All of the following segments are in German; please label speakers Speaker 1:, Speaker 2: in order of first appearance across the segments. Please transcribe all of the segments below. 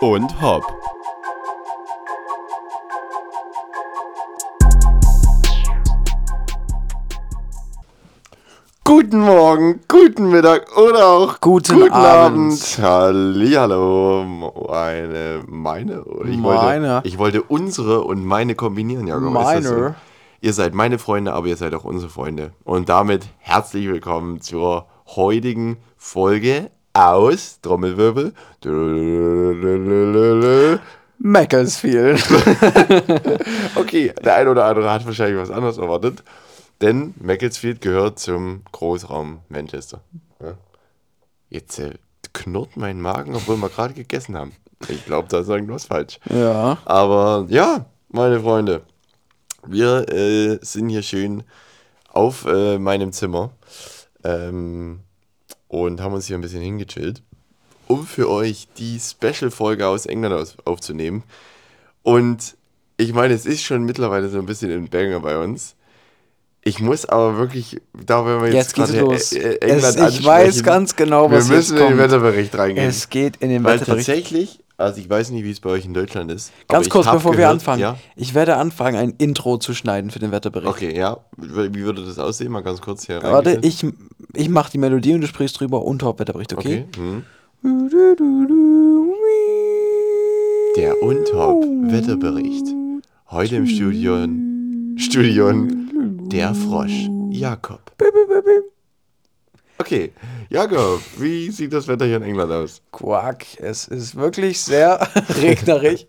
Speaker 1: und Hop. Guten Morgen, guten Mittag oder auch
Speaker 2: Guten Abend.
Speaker 1: Hallihallo, meine, meine, ich
Speaker 2: Meine.
Speaker 1: wollte, ich wollte unsere und meine kombinieren, ist das so?
Speaker 2: Meine.
Speaker 1: Ihr seid meine Freunde, aber ihr seid auch unsere Freunde. Und damit herzlich willkommen zur heutigen Folge aus Trommelwirbel.
Speaker 2: Macclesfield.
Speaker 1: Okay, der eine oder andere hat wahrscheinlich was anderes erwartet, denn Macclesfield gehört zum Großraum Manchester. Jetzt äh, knurrt mein Magen, obwohl wir gerade gegessen haben. Ich glaube, da ist irgendwas falsch.
Speaker 2: ja.
Speaker 1: Aber ja, meine Freunde, wir äh, sind hier schön auf äh, meinem Zimmer ähm, und haben uns hier ein bisschen hingechillt, um für euch die Special-Folge aus England aufzunehmen. Und ich meine, es ist schon mittlerweile so ein bisschen ein Banger bei uns. Ich muss aber wirklich, da wenn wir jetzt,
Speaker 2: Jetzt
Speaker 1: gerade
Speaker 2: los.
Speaker 1: äh, England
Speaker 2: Es- ich weiß ganz genau, was
Speaker 1: Wir müssen in den. Wetterbericht reingehen.
Speaker 2: Es geht in den
Speaker 1: Weil
Speaker 2: Wetterbericht.
Speaker 1: tatsächlich, also ich weiß nicht, wie es bei euch in Deutschland ist.
Speaker 2: Ganz kurz, bevor wir
Speaker 1: gehört-
Speaker 2: anfangen.
Speaker 1: Ja?
Speaker 2: Ich werde anfangen, ein Intro zu schneiden für den Wetterbericht.
Speaker 1: Okay, ja. Wie würde das aussehen? Mal ganz kurz hier
Speaker 2: Warte, ich, ich mache die Melodie und du sprichst drüber und Top-Wetterbericht, okay?
Speaker 1: Okay. Hm. Der Untop-Wetterbericht. Heute im Studion. Studion. Der Frosch. Jakob. Okay. Jakob, wie sieht das Wetter hier in England aus?
Speaker 2: Quack, es ist wirklich sehr regnerisch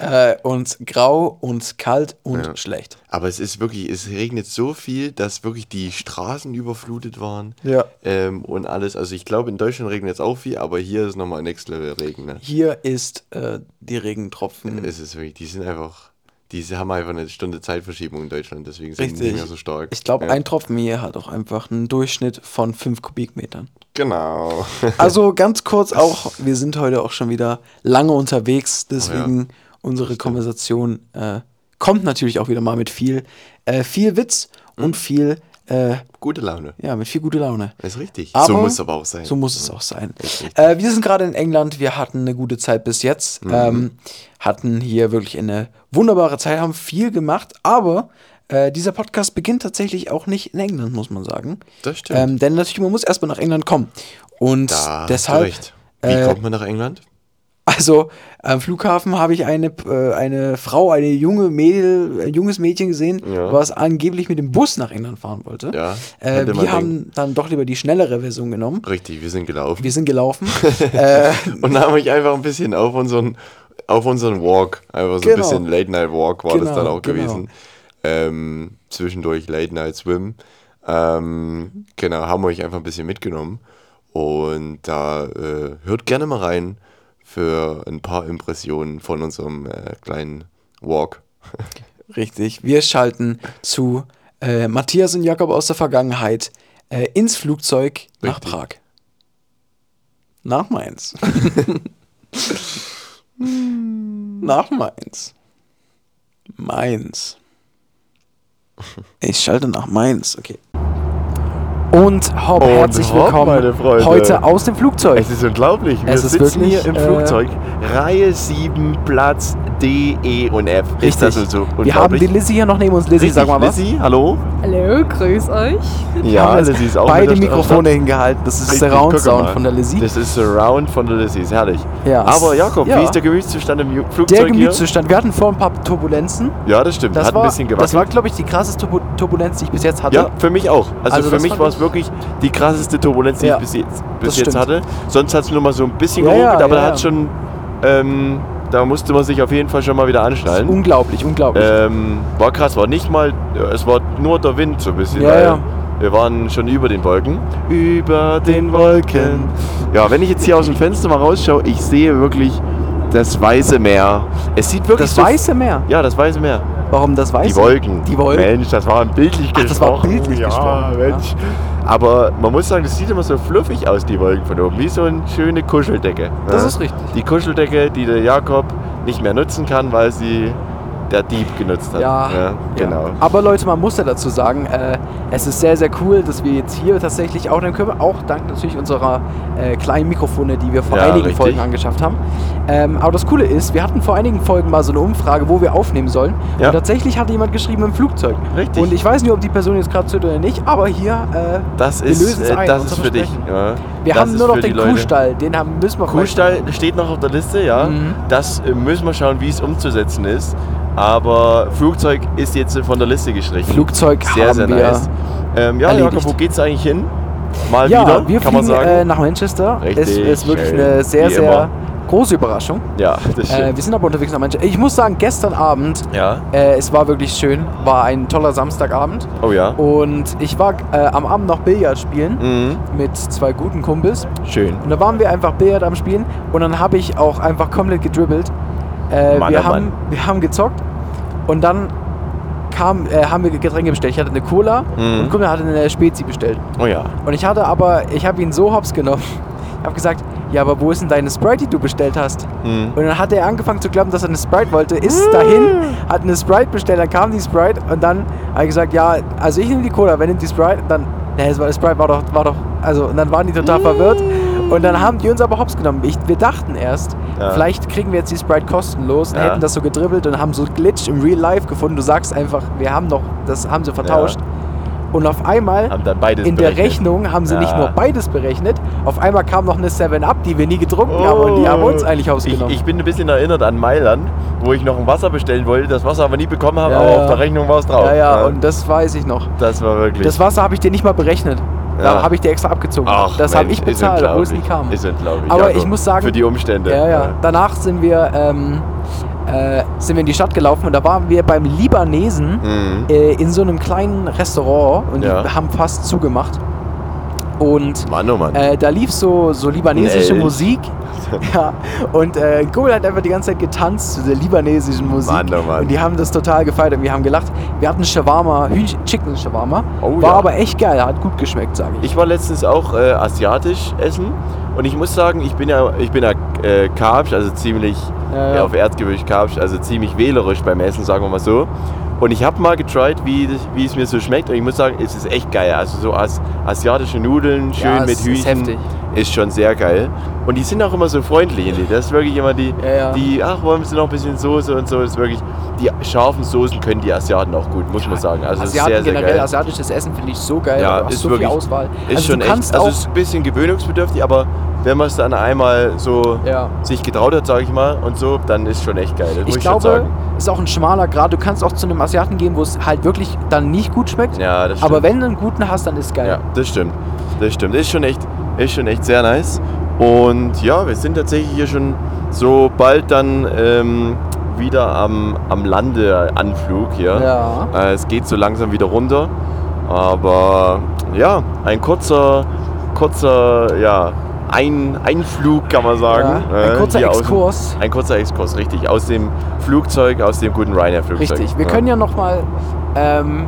Speaker 2: äh, und grau und kalt und
Speaker 1: Ja.
Speaker 2: schlecht.
Speaker 1: Aber es ist wirklich, es regnet so viel, dass wirklich die Straßen überflutet waren.
Speaker 2: Ja.
Speaker 1: Ähm, und alles. Also ich glaube, in Deutschland regnet es auch viel, aber hier ist nochmal Next Level Regen. Ne?
Speaker 2: Hier ist äh, die Regentropfen.
Speaker 1: Es ist wirklich, die sind einfach, die haben einfach eine Stunde Zeitverschiebung in Deutschland, deswegen sind die
Speaker 2: Richtig.
Speaker 1: nicht mehr so stark.
Speaker 2: Ich glaube,
Speaker 1: ja.
Speaker 2: ein Tropfen hier hat auch einfach einen Durchschnitt von 5 Kubikmetern.
Speaker 1: Genau.
Speaker 2: Also ganz kurz auch, wir sind heute auch schon wieder lange unterwegs, deswegen unsere Konversation äh, kommt natürlich auch wieder mal mit viel, äh, viel Witz
Speaker 1: Hm.
Speaker 2: und viel, äh,
Speaker 1: Gute Laune.
Speaker 2: ja, mit viel gute Laune.
Speaker 1: Ist richtig.
Speaker 2: Aber
Speaker 1: so muss es aber auch sein.
Speaker 2: So muss es auch sein. Äh, wir sind gerade in England, wir hatten eine gute Zeit bis jetzt,
Speaker 1: Mhm.
Speaker 2: ähm, hatten hier wirklich eine wunderbare Zeit, haben viel gemacht, aber äh, dieser Podcast beginnt tatsächlich auch nicht in England, muss man sagen.
Speaker 1: Das stimmt.
Speaker 2: Ähm, denn natürlich, man muss erstmal nach England kommen. Und
Speaker 1: da
Speaker 2: deshalb.
Speaker 1: Wie
Speaker 2: äh,
Speaker 1: kommt man nach England?
Speaker 2: Also am Flughafen habe ich eine, äh, eine Frau, eine junge Mädel, ein junges Mädchen gesehen,
Speaker 1: Ja.
Speaker 2: was angeblich mit dem Bus nach England fahren wollte.
Speaker 1: Ja,
Speaker 2: Äh, wir haben dann doch lieber die schnellere Version genommen.
Speaker 1: Richtig, wir sind gelaufen.
Speaker 2: Wir sind gelaufen. äh,
Speaker 1: und haben mich einfach ein bisschen auf unseren, auf unseren Walk, einfach so
Speaker 2: Genau.
Speaker 1: ein bisschen Late Night Walk war das
Speaker 2: Genau,
Speaker 1: dann auch
Speaker 2: genau.
Speaker 1: gewesen. Ähm, zwischendurch Late Night Swim. Ähm, genau, haben wir euch einfach ein bisschen mitgenommen. Und da äh, hört gerne mal rein für ein paar Impressionen von unserem äh, kleinen Walk.
Speaker 2: Richtig. Wir schalten zu äh, Matthias und Jakob aus der Vergangenheit äh, ins Flugzeug nach
Speaker 1: Richtig.
Speaker 2: Prag. Nach Mainz. nach Mainz. Mainz. Ich schalte nach Mainz, okay. Und Hopp,
Speaker 1: Und
Speaker 2: herzlich willkommen heute aus dem Flugzeug.
Speaker 1: Es ist unglaublich. Wir
Speaker 2: Es ist
Speaker 1: sitzen
Speaker 2: wirklich,
Speaker 1: hier im
Speaker 2: äh,
Speaker 1: Flugzeug. Reihe 7, Platz D, E und F. Ist das so
Speaker 2: Wir haben die Lizzie hier noch neben uns. Lizzie,
Speaker 1: Richtig,
Speaker 2: sag mal was.
Speaker 1: Lizzie, hallo?
Speaker 3: Hallo, grüß euch.
Speaker 1: Ja, Lizzie ist auch
Speaker 2: beide Mikrofone hingehalten. Das ist
Speaker 1: Richtig,
Speaker 2: Surround
Speaker 1: guck
Speaker 2: Sound
Speaker 1: mal.
Speaker 2: von der Lizzie.
Speaker 1: Das ist Surround von der Lizzie, ist herrlich.
Speaker 2: Ja,
Speaker 1: Aber
Speaker 2: es-
Speaker 1: Jakob,
Speaker 2: ja.
Speaker 1: wie ist der Gemütszustand im Flugzeug
Speaker 2: Der
Speaker 1: hier?
Speaker 2: Gemütszustand. Wir hatten vor ein paar Turbulenzen.
Speaker 1: Ja, das stimmt.
Speaker 2: Das
Speaker 1: Hat
Speaker 2: war,
Speaker 1: ein bisschen
Speaker 2: das
Speaker 1: gewackelt.
Speaker 2: war glaube ich, die krasseste Turbu Turbulenz, die ich bis jetzt hatte.
Speaker 1: ja, für mich auch. Also,
Speaker 2: Also
Speaker 1: für
Speaker 2: das
Speaker 1: mich war es
Speaker 2: ich-
Speaker 1: wirklich die krasseste Turbulenz, die
Speaker 2: Ja,
Speaker 1: ich bis jetzt,
Speaker 2: das
Speaker 1: bis jetzt hatte. Sonst hat es nur mal so ein bisschen
Speaker 2: Ja, ja,
Speaker 1: geruckelt, aber da hat schon, ähm, da musste man sich auf jeden Fall schon mal wieder anschnallen.
Speaker 2: Unglaublich, unglaublich.
Speaker 1: Ähm, war krass, war nicht mal, es war nur der Wind so ein bisschen,
Speaker 2: Ja, ja.
Speaker 1: wir waren schon über den Wolken. Über den Wolken. Ja, wenn ich jetzt hier aus dem Fenster mal rausschaue, ich sehe wirklich das Weiße Meer. Es sieht wirklich
Speaker 2: das
Speaker 1: so...
Speaker 2: Weiße Meer.
Speaker 1: Ja, das Weiße Meer.
Speaker 2: Warum das Weiße?
Speaker 1: Die Wolken.
Speaker 2: Die Wolken.
Speaker 1: Mensch, das war bildlich
Speaker 2: Ach, das war
Speaker 1: gesprochen.
Speaker 2: bildlich
Speaker 1: ja,
Speaker 2: gesprochen,
Speaker 1: Mensch. Aber man muss sagen, das sieht immer so fluffig aus, die Wolken von oben. Wie so eine schöne Kuscheldecke.
Speaker 2: Das
Speaker 1: ne?
Speaker 2: ist richtig.
Speaker 1: Die Kuscheldecke, die der Jakob nicht mehr nutzen kann, weil sie der Dieb genutzt hat.
Speaker 2: Ja,
Speaker 1: genau.
Speaker 2: Ja. Aber Leute, man muss ja dazu sagen, äh, es ist sehr, sehr cool, dass wir jetzt hier tatsächlich auch, dann können wir auch dank natürlich unserer äh, kleinen Mikrofone, die wir vor
Speaker 1: Ja,
Speaker 2: einigen
Speaker 1: richtig.
Speaker 2: Folgen angeschafft haben. Ähm, aber das Coole ist, wir hatten vor einigen Folgen mal so eine Umfrage, wo wir aufnehmen sollen.
Speaker 1: Ja.
Speaker 2: Und tatsächlich hatte jemand geschrieben im Flugzeug.
Speaker 1: Richtig.
Speaker 2: Und ich weiß nicht, ob die Person jetzt gerade zuhört oder nicht, aber hier, äh,
Speaker 1: Das
Speaker 2: wir
Speaker 1: ist,
Speaker 2: lösen es
Speaker 1: äh,
Speaker 2: ein,
Speaker 1: das ist für dich. Ja.
Speaker 2: Wir
Speaker 1: Das
Speaker 2: haben nur noch den. Kuhstall, den haben, müssen wir
Speaker 1: Kuhstall steht noch auf der Liste, ja.
Speaker 2: Mhm.
Speaker 1: Das äh, müssen wir schauen, wie es umzusetzen ist. Aber Flugzeug ist jetzt äh, von der Liste gestrichen.
Speaker 2: Flugzeug
Speaker 1: sehr, sehr nice. Ähm, ja,
Speaker 2: erledigt.
Speaker 1: Jakob, wo geht's eigentlich hin? Mal
Speaker 2: Ja,
Speaker 1: wieder,
Speaker 2: wir
Speaker 1: kann man
Speaker 2: fliegen
Speaker 1: sagen.
Speaker 2: äh, nach Manchester. Es
Speaker 1: Richtig
Speaker 2: ist wirklich
Speaker 1: schön,
Speaker 2: eine sehr,
Speaker 1: wie
Speaker 2: sehr
Speaker 1: immer.
Speaker 2: große Überraschung.
Speaker 1: ja, das
Speaker 2: Äh,
Speaker 1: stimmt.
Speaker 2: wir sind aber unterwegs nach Manchester. Ich muss sagen, gestern Abend,
Speaker 1: ja.
Speaker 2: äh, es war wirklich schön, war ein toller Samstagabend.
Speaker 1: Oh ja.
Speaker 2: Und ich war äh, am Abend noch Billard spielen
Speaker 1: Mhm.
Speaker 2: mit zwei guten Kumpels.
Speaker 1: Schön.
Speaker 2: Und da waren wir einfach Billard am Spielen und dann habe ich auch einfach komplett gedribbelt. Äh,
Speaker 1: Mann,
Speaker 2: wir,
Speaker 1: oh
Speaker 2: haben,
Speaker 1: Mann.
Speaker 2: wir haben gezockt und dann kam, äh, haben wir Getränke bestellt. Ich hatte eine Cola
Speaker 1: Mhm.
Speaker 2: und Kumpel hatte eine Spezi bestellt.
Speaker 1: Oh ja.
Speaker 2: Und ich hatte aber, ich habe ihn so hops genommen. Ich habe gesagt, ja, aber wo ist denn deine Sprite, die du bestellt hast?
Speaker 1: Mhm.
Speaker 2: Und dann hat er angefangen zu glauben, dass er eine Sprite wollte, ist dahin, hat eine Sprite bestellt, dann kam die Sprite und dann habe ich gesagt, ja, also ich nehme die Cola, wenn nimmt die Sprite, dann, ne, es war, die Sprite war doch, war doch, also, und dann waren die total verwirrt und dann haben die uns aber hops genommen. Ich, wir dachten erst,
Speaker 1: Ja.
Speaker 2: vielleicht kriegen wir jetzt die Sprite kostenlos und
Speaker 1: Ja.
Speaker 2: hätten das so gedribbelt und haben so Glitch im Real Life gefunden. Du sagst einfach, wir haben doch, das haben sie vertauscht. Und auf einmal in der
Speaker 1: berechnet.
Speaker 2: Rechnung haben sie nicht
Speaker 1: Ja.
Speaker 2: nur beides berechnet, auf einmal kam noch eine 7-Up, die wir nie getrunken haben und die haben uns eigentlich
Speaker 1: Oh. ich,
Speaker 2: ausgenommen.
Speaker 1: ich bin ein bisschen erinnert an Mailand, wo ich noch ein Wasser bestellen wollte, das Wasser aber nie bekommen habe,
Speaker 2: Ja,
Speaker 1: aber
Speaker 2: ja.
Speaker 1: auf der Rechnung war es drauf.
Speaker 2: ja, ja, und das weiß ich noch.
Speaker 1: das war wirklich.
Speaker 2: Das Wasser habe ich dir nicht mal berechnet. Da
Speaker 1: Ja.
Speaker 2: habe ich dir extra abgezogen.
Speaker 1: Ach,
Speaker 2: das habe ich bezahlt, obwohl es nie
Speaker 1: unglaublich.
Speaker 2: kam.
Speaker 1: Ist unglaublich.
Speaker 2: Aber
Speaker 1: Jakob.
Speaker 2: ich muss sagen-
Speaker 1: Für die Umstände.
Speaker 2: Ja, ja. Danach sind wir, ähm, äh, sind wir in die Stadt gelaufen und da waren wir beim Libanesen
Speaker 1: Mhm.
Speaker 2: äh, in so einem kleinen Restaurant und
Speaker 1: Ja.
Speaker 2: die haben fast zugemacht. Und
Speaker 1: Mann, oh Mann.
Speaker 2: Äh, da lief so, so libanesische
Speaker 1: Elch.
Speaker 2: Musik. ja. Und äh, Goal hat einfach die ganze Zeit getanzt zu der libanesischen Musik.
Speaker 1: Mann, oh Mann.
Speaker 2: Und die haben das total gefeiert und wir haben gelacht. Wir hatten Shawarma, Hühnchen, Chicken Shawarma.
Speaker 1: Oh,
Speaker 2: War
Speaker 1: ja.
Speaker 2: aber echt geil, hat gut geschmeckt, sage ich.
Speaker 1: Ich war letztens auch äh, asiatisch essen und ich muss sagen, ich bin ja, ich bin ja äh, Carbs, also ziemlich
Speaker 2: Ja,
Speaker 1: ja, auf Erdgewicht Carbs, also ziemlich wählerisch beim Essen, sagen wir mal so. Und ich habe mal getried, wie, wie es mir so schmeckt und ich muss sagen, es ist echt geil. Also so as asiatische Nudeln, schön
Speaker 2: Ja,
Speaker 1: mit
Speaker 2: es ist
Speaker 1: Hühnchen,
Speaker 2: heftig.
Speaker 1: Ist schon sehr geil. Und die sind auch immer so freundlich. Die. Das ist wirklich immer die,
Speaker 2: Ja, ja.
Speaker 1: die, ach, wollen Sie noch ein bisschen Soße und so. Das ist wirklich, die scharfen Soßen können die Asiaten auch gut, muss man sagen. Also es
Speaker 2: Asiaten
Speaker 1: sehr, sehr
Speaker 2: generell,
Speaker 1: geil.
Speaker 2: asiatisches Essen finde ich so geil.
Speaker 1: Ja, ist
Speaker 2: so
Speaker 1: wirklich-
Speaker 2: viel Auswahl.
Speaker 1: Ist
Speaker 2: also
Speaker 1: schon echt, also es ist ein bisschen gewöhnungsbedürftig, aber wenn man es dann einmal so
Speaker 2: Ja.
Speaker 1: sich getraut hat, sage ich mal, und so, dann ist schon echt geil. Das
Speaker 2: ich glaube, ist auch ein schmaler Grad. Du kannst auch zu einem Asiaten gehen, wo es halt wirklich dann nicht gut schmeckt.
Speaker 1: Ja, das stimmt.
Speaker 2: aber wenn du einen guten hast, dann ist geil.
Speaker 1: Ja, das stimmt. Das stimmt. Ist schon echt, ist schon echt sehr nice. Und ja, wir sind tatsächlich hier schon so bald dann ähm, wieder am, am Landeanflug hier.
Speaker 2: Ja.
Speaker 1: Äh, es geht so langsam wieder runter. Aber ja, ein kurzer, kurzer, ja, ein Einflug kann man sagen.
Speaker 2: Ja, ein
Speaker 1: äh,
Speaker 2: kurzer
Speaker 1: hier aus dem-
Speaker 2: Exkurs.
Speaker 1: ein kurzer Exkurs, richtig. Aus dem Flugzeug, aus dem guten Ryanair-Flugzeug.
Speaker 2: Richtig. Wir können ja noch mal, ähm,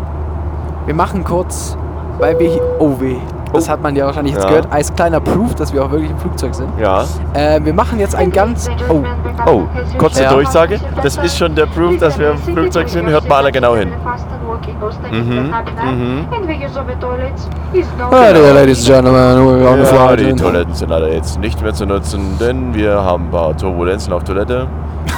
Speaker 2: wir machen kurz, weil wir hier, oh weh, das hat man ja wahrscheinlich jetzt
Speaker 1: Ja.
Speaker 2: gehört, als kleiner Proof, dass wir auch wirklich im Flugzeug sind.
Speaker 1: Ja.
Speaker 2: Äh, wir machen jetzt ein ganz, oh,
Speaker 1: Oh, kurze
Speaker 2: Ja.
Speaker 1: Durchsage. Das ist schon der Proof, dass wir im Flugzeug sind. Hört mal alle genau hin.
Speaker 3: Mhm. Mhm.
Speaker 2: Ah, dear ladies and gentlemen, on the
Speaker 1: Ja, die Toiletten sind leider jetzt nicht mehr zu nutzen, denn wir haben ein paar Turbulenzen auf Toilette.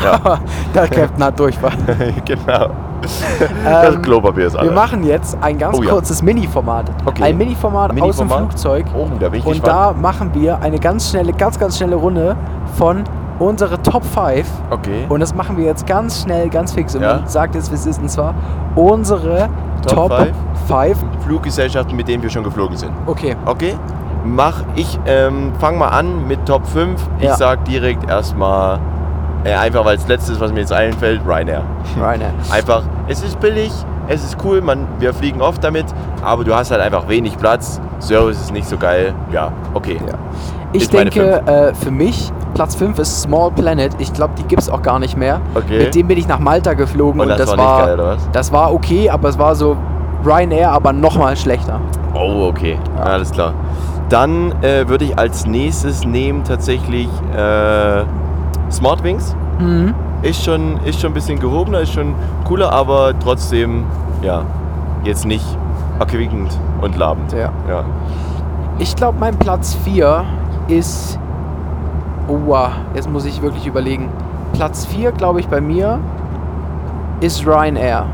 Speaker 1: Ja,
Speaker 2: der Captain hat Durchfall.
Speaker 1: genau. Das
Speaker 2: Ähm,
Speaker 1: Klopapier ist alle.
Speaker 2: Wir machen jetzt ein ganz
Speaker 1: Oh ja.
Speaker 2: kurzes Mini-Format.
Speaker 1: Okay.
Speaker 2: Ein Mini-Format aus dem? Flugzeug.
Speaker 1: Oh, da bin ich
Speaker 2: Und
Speaker 1: gespannt.
Speaker 2: da machen wir eine ganz schnelle, ganz, ganz schnelle Runde von unsere Top 5.
Speaker 1: Okay.
Speaker 2: Und das machen wir jetzt ganz schnell, ganz fix. Und
Speaker 1: Ja.
Speaker 2: sagt jetzt, wie es ist. Und zwar unsere
Speaker 1: Top
Speaker 2: Top,
Speaker 1: five?
Speaker 2: 5.
Speaker 1: Fluggesellschaften, mit denen wir schon geflogen sind.
Speaker 2: Okay.
Speaker 1: Okay. Mach ich, ähm, fang mal an mit Top 5. Ich
Speaker 2: Ja.
Speaker 1: sag direkt erstmal, äh, einfach weil es letztes, was mir jetzt einfällt, Ryanair.
Speaker 2: Ryanair.
Speaker 1: Einfach, es ist billig, es ist cool, man, wir fliegen oft damit, aber du hast halt einfach wenig Platz, Service ist nicht so geil. Ja, okay.
Speaker 2: Ja. Ich
Speaker 1: Ist meine
Speaker 2: denke, äh, für mich, Platz 5 ist Small Planet. Ich glaube, die gibt es auch gar nicht mehr.
Speaker 1: Okay.
Speaker 2: Mit dem bin ich nach Malta geflogen
Speaker 1: Und
Speaker 2: und,
Speaker 1: das
Speaker 2: das,
Speaker 1: war nicht
Speaker 2: war,
Speaker 1: geil, oder was?
Speaker 2: das war okay, aber es war so Ryanair, aber nochmal schlechter.
Speaker 1: Oh, okay.
Speaker 2: Ja.
Speaker 1: Alles klar. Dann äh, würde ich als nächstes nehmen tatsächlich äh, Smartwings.
Speaker 2: Mhm.
Speaker 1: ist schon, ist schon ein bisschen gehobener, ist schon cooler, aber trotzdem, ja, jetzt nicht erquickend und labend.
Speaker 2: Ja.
Speaker 1: Ja.
Speaker 2: Ich glaube, mein Platz 4 ist. Oh, jetzt muss ich wirklich überlegen. Platz 4, glaube ich, bei mir ist Ryanair.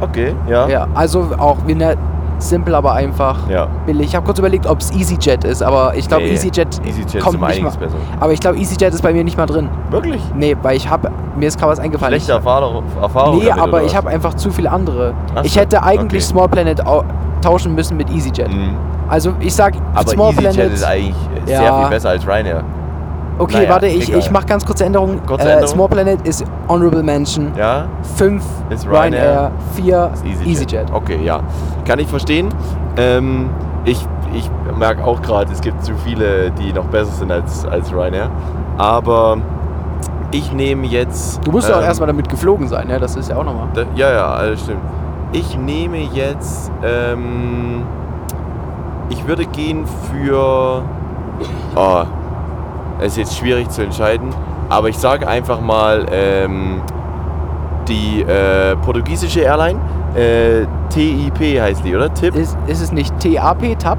Speaker 1: Okay, ja.
Speaker 2: Ja, also auch ne, simpel, aber einfach
Speaker 1: Ja.
Speaker 2: billig. Ich habe kurz überlegt, ob es EasyJet ist, aber ich glaube,
Speaker 1: Nee,
Speaker 2: EasyJet,
Speaker 1: EasyJet ist
Speaker 2: kommt nicht mal.
Speaker 1: besser.
Speaker 2: Aber ich glaube, EasyJet ist bei mir nicht mal drin.
Speaker 1: Wirklich?
Speaker 2: Nee, weil ich habe mir ist gerade was eingefallen.
Speaker 1: Schlechte Erfahrung, Erfahrung
Speaker 2: Nee,
Speaker 1: damit,
Speaker 2: aber ich habe einfach zu viele andere.
Speaker 1: Ach
Speaker 2: ich
Speaker 1: so,
Speaker 2: hätte eigentlich
Speaker 1: okay.
Speaker 2: Small Planet au tauschen müssen mit EasyJet.
Speaker 1: Mhm.
Speaker 2: Also ich sag
Speaker 1: Aber
Speaker 2: Small
Speaker 1: EasyJet
Speaker 2: Planet.
Speaker 1: ist eigentlich sehr
Speaker 2: Ja.
Speaker 1: viel besser als Ryanair.
Speaker 2: Okay,
Speaker 1: naja,
Speaker 2: warte, ich,
Speaker 1: egal.
Speaker 2: ich mache ganz kurze Änderungen.
Speaker 1: Kurze
Speaker 2: äh,
Speaker 1: Änderung?
Speaker 2: Small Planet ist Honorable Mention.
Speaker 1: Ja?
Speaker 2: 5
Speaker 1: Ist Ryanair.
Speaker 2: Ryanair, 4
Speaker 1: Ist EasyJet.
Speaker 2: EasyJet.
Speaker 1: Okay, ja. Kann ich verstehen. Ähm, ich ich merke auch gerade, es gibt zu viele, die noch besser sind als, als Ryanair. Aber ich nehme jetzt.
Speaker 2: Du musst ja auch
Speaker 1: ähm,
Speaker 2: erstmal damit geflogen sein, ja, das ist ja auch nochmal.
Speaker 1: Da, ja, ja, alles stimmt. Ich nehme jetzt. Ähm, ich würde gehen für. Oh, es ist jetzt schwierig zu entscheiden. Aber ich sage einfach mal ähm, die äh, portugiesische Airline. Äh, TIP heißt die, oder? Tipp?
Speaker 2: Ist, ist es nicht TAP, TAP?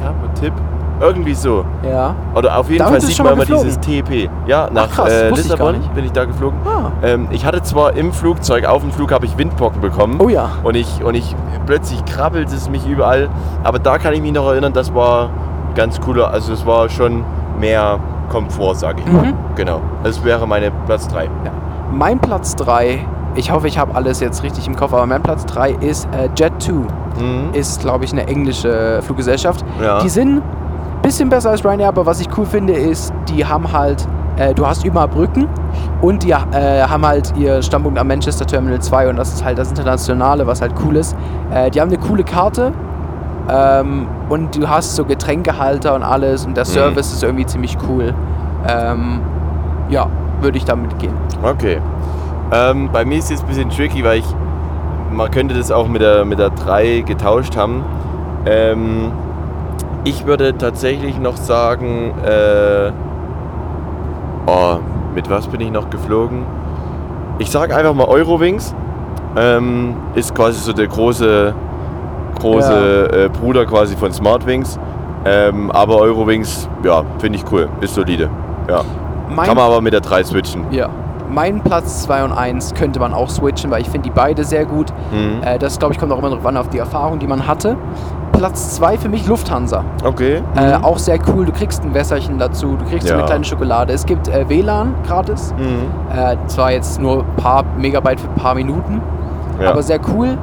Speaker 1: Tap, Tipp? Irgendwie so.
Speaker 2: Ja.
Speaker 1: Oder auf jeden
Speaker 2: Damit
Speaker 1: Fall sieht man
Speaker 2: mal
Speaker 1: immer dieses TP. Ja, nach
Speaker 2: krass,
Speaker 1: äh,
Speaker 2: ich
Speaker 1: Lissabon
Speaker 2: nicht.
Speaker 1: bin ich da geflogen.
Speaker 2: Ah.
Speaker 1: Ähm, ich hatte zwar im Flugzeug, auf dem Flug habe ich Windpocken bekommen.
Speaker 2: Oh ja.
Speaker 1: Und ich, und ich plötzlich krabbelt es mich überall. Aber da kann ich mich noch erinnern, das war ganz cooler. Also es war schon mehr Komfort, sage ich mal.
Speaker 2: Mhm.
Speaker 1: Genau. Das wäre meine Platz 3.
Speaker 2: Ja. Mein Platz 3, ich hoffe, ich habe alles jetzt richtig im Kopf, aber mein Platz 3 ist äh, Jet2.
Speaker 1: Mhm.
Speaker 2: Ist, glaube ich, eine englische Fluggesellschaft.
Speaker 1: Ja.
Speaker 2: Die sind ein bisschen besser als Ryanair, aber was ich cool finde, ist, die haben halt, äh, du hast überall Brücken und die äh, haben halt ihr Stammpunkt am Manchester Terminal 2 und das ist halt das Internationale, was halt cool ist. Äh, die haben eine coole Karte ähm, und du hast so Getränkehalter und alles und der
Speaker 1: Mhm.
Speaker 2: Service ist irgendwie ziemlich cool. Ähm, ja, würde ich damit gehen.
Speaker 1: Okay. Ähm, bei mir ist es ein bisschen tricky, weil ich. Man könnte das auch mit der, mit der 3 getauscht haben. Ähm, ich würde tatsächlich noch sagen. Äh, oh, mit was bin ich noch geflogen? Ich sage einfach mal Eurowings. Ähm, ist quasi so der große, große äh, Bruder quasi von Smartwings. Ähm, aber Eurowings, ja, finde ich cool. Ist solide. Ja.
Speaker 2: Mein
Speaker 1: Kann man aber mit der 3 switchen.
Speaker 2: Ja. Mein Platz 2 und 1 könnte man auch switchen, weil ich finde die beide sehr gut.
Speaker 1: Mhm.
Speaker 2: Äh, das, glaube ich, kommt auch immer darauf an, auf die Erfahrung, die man hatte. Platz 2 für mich Lufthansa.
Speaker 1: Okay.
Speaker 2: Äh, auch sehr cool. Du kriegst ein Wässerchen dazu, du kriegst so eine
Speaker 1: Ja.
Speaker 2: kleine Schokolade. Es gibt äh, WLAN gratis.
Speaker 1: Mhm.
Speaker 2: Äh, zwar jetzt nur ein paar Megabyte für ein paar Minuten,
Speaker 1: Ja.
Speaker 2: aber sehr cool.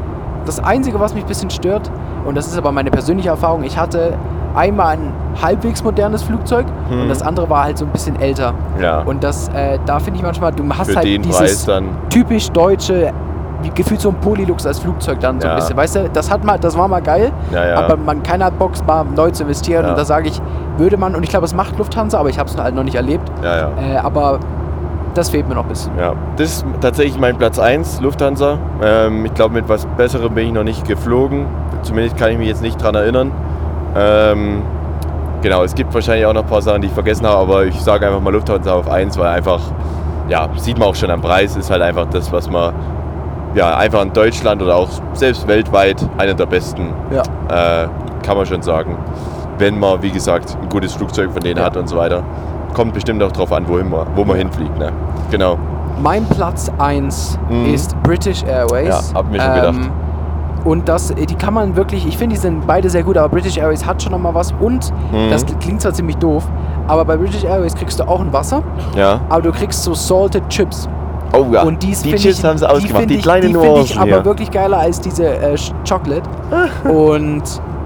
Speaker 2: Das Einzige, was mich ein bisschen stört, und das ist aber meine persönliche Erfahrung, ich hatte einmal ein halbwegs modernes Flugzeug
Speaker 1: Mhm.
Speaker 2: und das andere war halt so ein bisschen älter.
Speaker 1: ja.
Speaker 2: Und das, äh, da finde ich manchmal, du hast
Speaker 1: Für
Speaker 2: halt dieses typisch deutsche, gefühlt so ein Polylux als Flugzeug dann so
Speaker 1: Ja.
Speaker 2: ein bisschen. Weißt du, das hat mal, das war mal geil,
Speaker 1: Ja, ja.
Speaker 2: aber man keiner hat Bock, mal neu zu investieren. Und da sage ich, würde man, und ich glaube, es macht Lufthansa, aber ich habe es halt noch nicht erlebt.
Speaker 1: ja, ja.
Speaker 2: Äh, aber das fehlt mir noch ein bisschen.
Speaker 1: Ja, das ist tatsächlich mein Platz 1, Lufthansa. Ähm, ich glaube, mit was Besserem bin ich noch nicht geflogen. Zumindest kann ich mich jetzt nicht dran erinnern. Ähm, genau, es gibt wahrscheinlich auch noch ein paar Sachen, die ich vergessen habe, aber ich sage einfach mal Lufthansa auf 1, weil einfach, ja, sieht man auch schon am Preis, ist halt einfach das, was man, ja, einfach in Deutschland oder auch selbst weltweit einer der besten,
Speaker 2: Ja.
Speaker 1: äh, kann man schon sagen. Wenn man, wie gesagt, ein gutes Flugzeug von denen
Speaker 2: Ja.
Speaker 1: hat und so weiter. Kommt bestimmt auch drauf an, wohin man, wo man hinfliegt. Ne? Genau.
Speaker 2: Mein Platz 1
Speaker 1: Mhm.
Speaker 2: ist British Airways.
Speaker 1: Ja, hab mir schon gedacht.
Speaker 2: Und das, die kann man wirklich, ich finde, die sind beide sehr gut, aber British Airways hat schon noch mal was. Und,
Speaker 1: Mhm.
Speaker 2: das klingt zwar ziemlich doof, aber bei British Airways kriegst du auch ein Wasser,
Speaker 1: Ja.
Speaker 2: aber du kriegst so Salted Chips.
Speaker 1: Oh ja.
Speaker 2: Und dies
Speaker 1: die Chips
Speaker 2: ich,
Speaker 1: haben sie
Speaker 2: die
Speaker 1: ausgemacht. Die,
Speaker 2: ich, die finde
Speaker 1: Nuancen
Speaker 2: ich aber wirklich geiler als diese äh, Chocolate. Und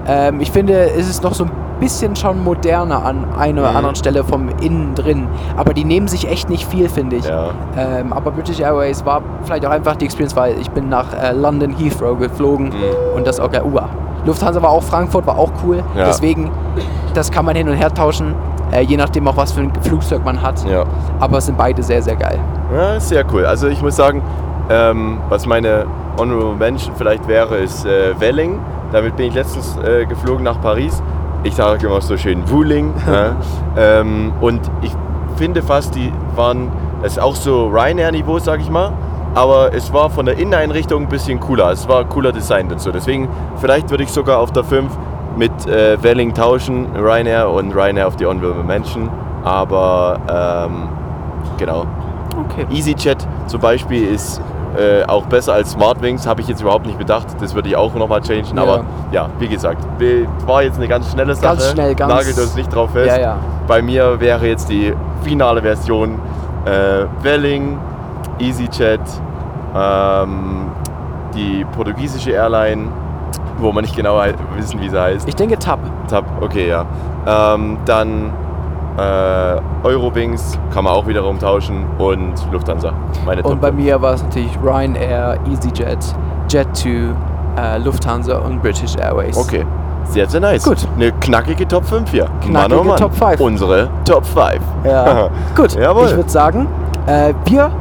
Speaker 2: ähm, ich finde, es ist noch so ein bisschen schon moderner an einer
Speaker 1: Mhm.
Speaker 2: anderen Stelle vom Innen drin. Aber die nehmen sich echt nicht viel, finde ich.
Speaker 1: Ja.
Speaker 2: Ähm, aber British Airways war vielleicht auch einfach die Experience, weil ich bin nach äh, London Heathrow geflogen
Speaker 1: Mhm.
Speaker 2: und das auch geil. Uah. Lufthansa war auch Frankfurt, war auch cool.
Speaker 1: Ja.
Speaker 2: Deswegen, das kann man hin und her tauschen, äh, je nachdem auch was für ein Flugzeug man hat.
Speaker 1: Ja.
Speaker 2: Aber es sind beide sehr, sehr geil.
Speaker 1: ja, sehr cool. Also ich muss sagen, ähm, was meine Honorable Mention vielleicht wäre, ist äh, Welling. Damit bin ich letztens äh, geflogen nach Paris. Ich sage immer so schön Wuling. ne? ähm, und ich finde fast, die waren Es ist auch so Ryanair-Niveau, sag ich mal. Aber es war von der Inneneinrichtung ein bisschen cooler. Es war cooler Design dazu. Deswegen, vielleicht würde ich sogar auf der 5 mit äh, Welling tauschen, Ryanair und Ryanair auf die Honorable Mention. Aber ähm, genau.
Speaker 2: Okay.
Speaker 1: EasyJet zum Beispiel ist äh, auch besser als Smartwings, habe ich jetzt überhaupt nicht bedacht. Das würde ich auch nochmal changen.
Speaker 2: Ja.
Speaker 1: Aber ja, wie gesagt, war jetzt eine ganz schnelle Sache.
Speaker 2: Ganz schnell, ganz-
Speaker 1: Nagelt uns nicht drauf fest.
Speaker 2: Ja, ja.
Speaker 1: Bei mir wäre jetzt die finale Version äh, Welling, EasyJet, ähm, die portugiesische Airline, wo man nicht genau wissen, wie sie heißt.
Speaker 2: Ich denke Tab.
Speaker 1: Tab, okay, ja. Ähm, dann äh, Eurowings kann man auch wiederum tauschen und Lufthansa. Meine
Speaker 2: Und
Speaker 1: Top
Speaker 2: bei mir war es natürlich Ryanair, EasyJet, Jet2, äh, Lufthansa und British Airways.
Speaker 1: Okay. Sehr, sehr nice.
Speaker 2: Gut.
Speaker 1: Eine knackige Top 5 hier.
Speaker 2: Knackige Top 5.
Speaker 1: Unsere Top 5.
Speaker 2: Ja. Gut,
Speaker 1: Jawohl.
Speaker 2: ich würde sagen, äh, wir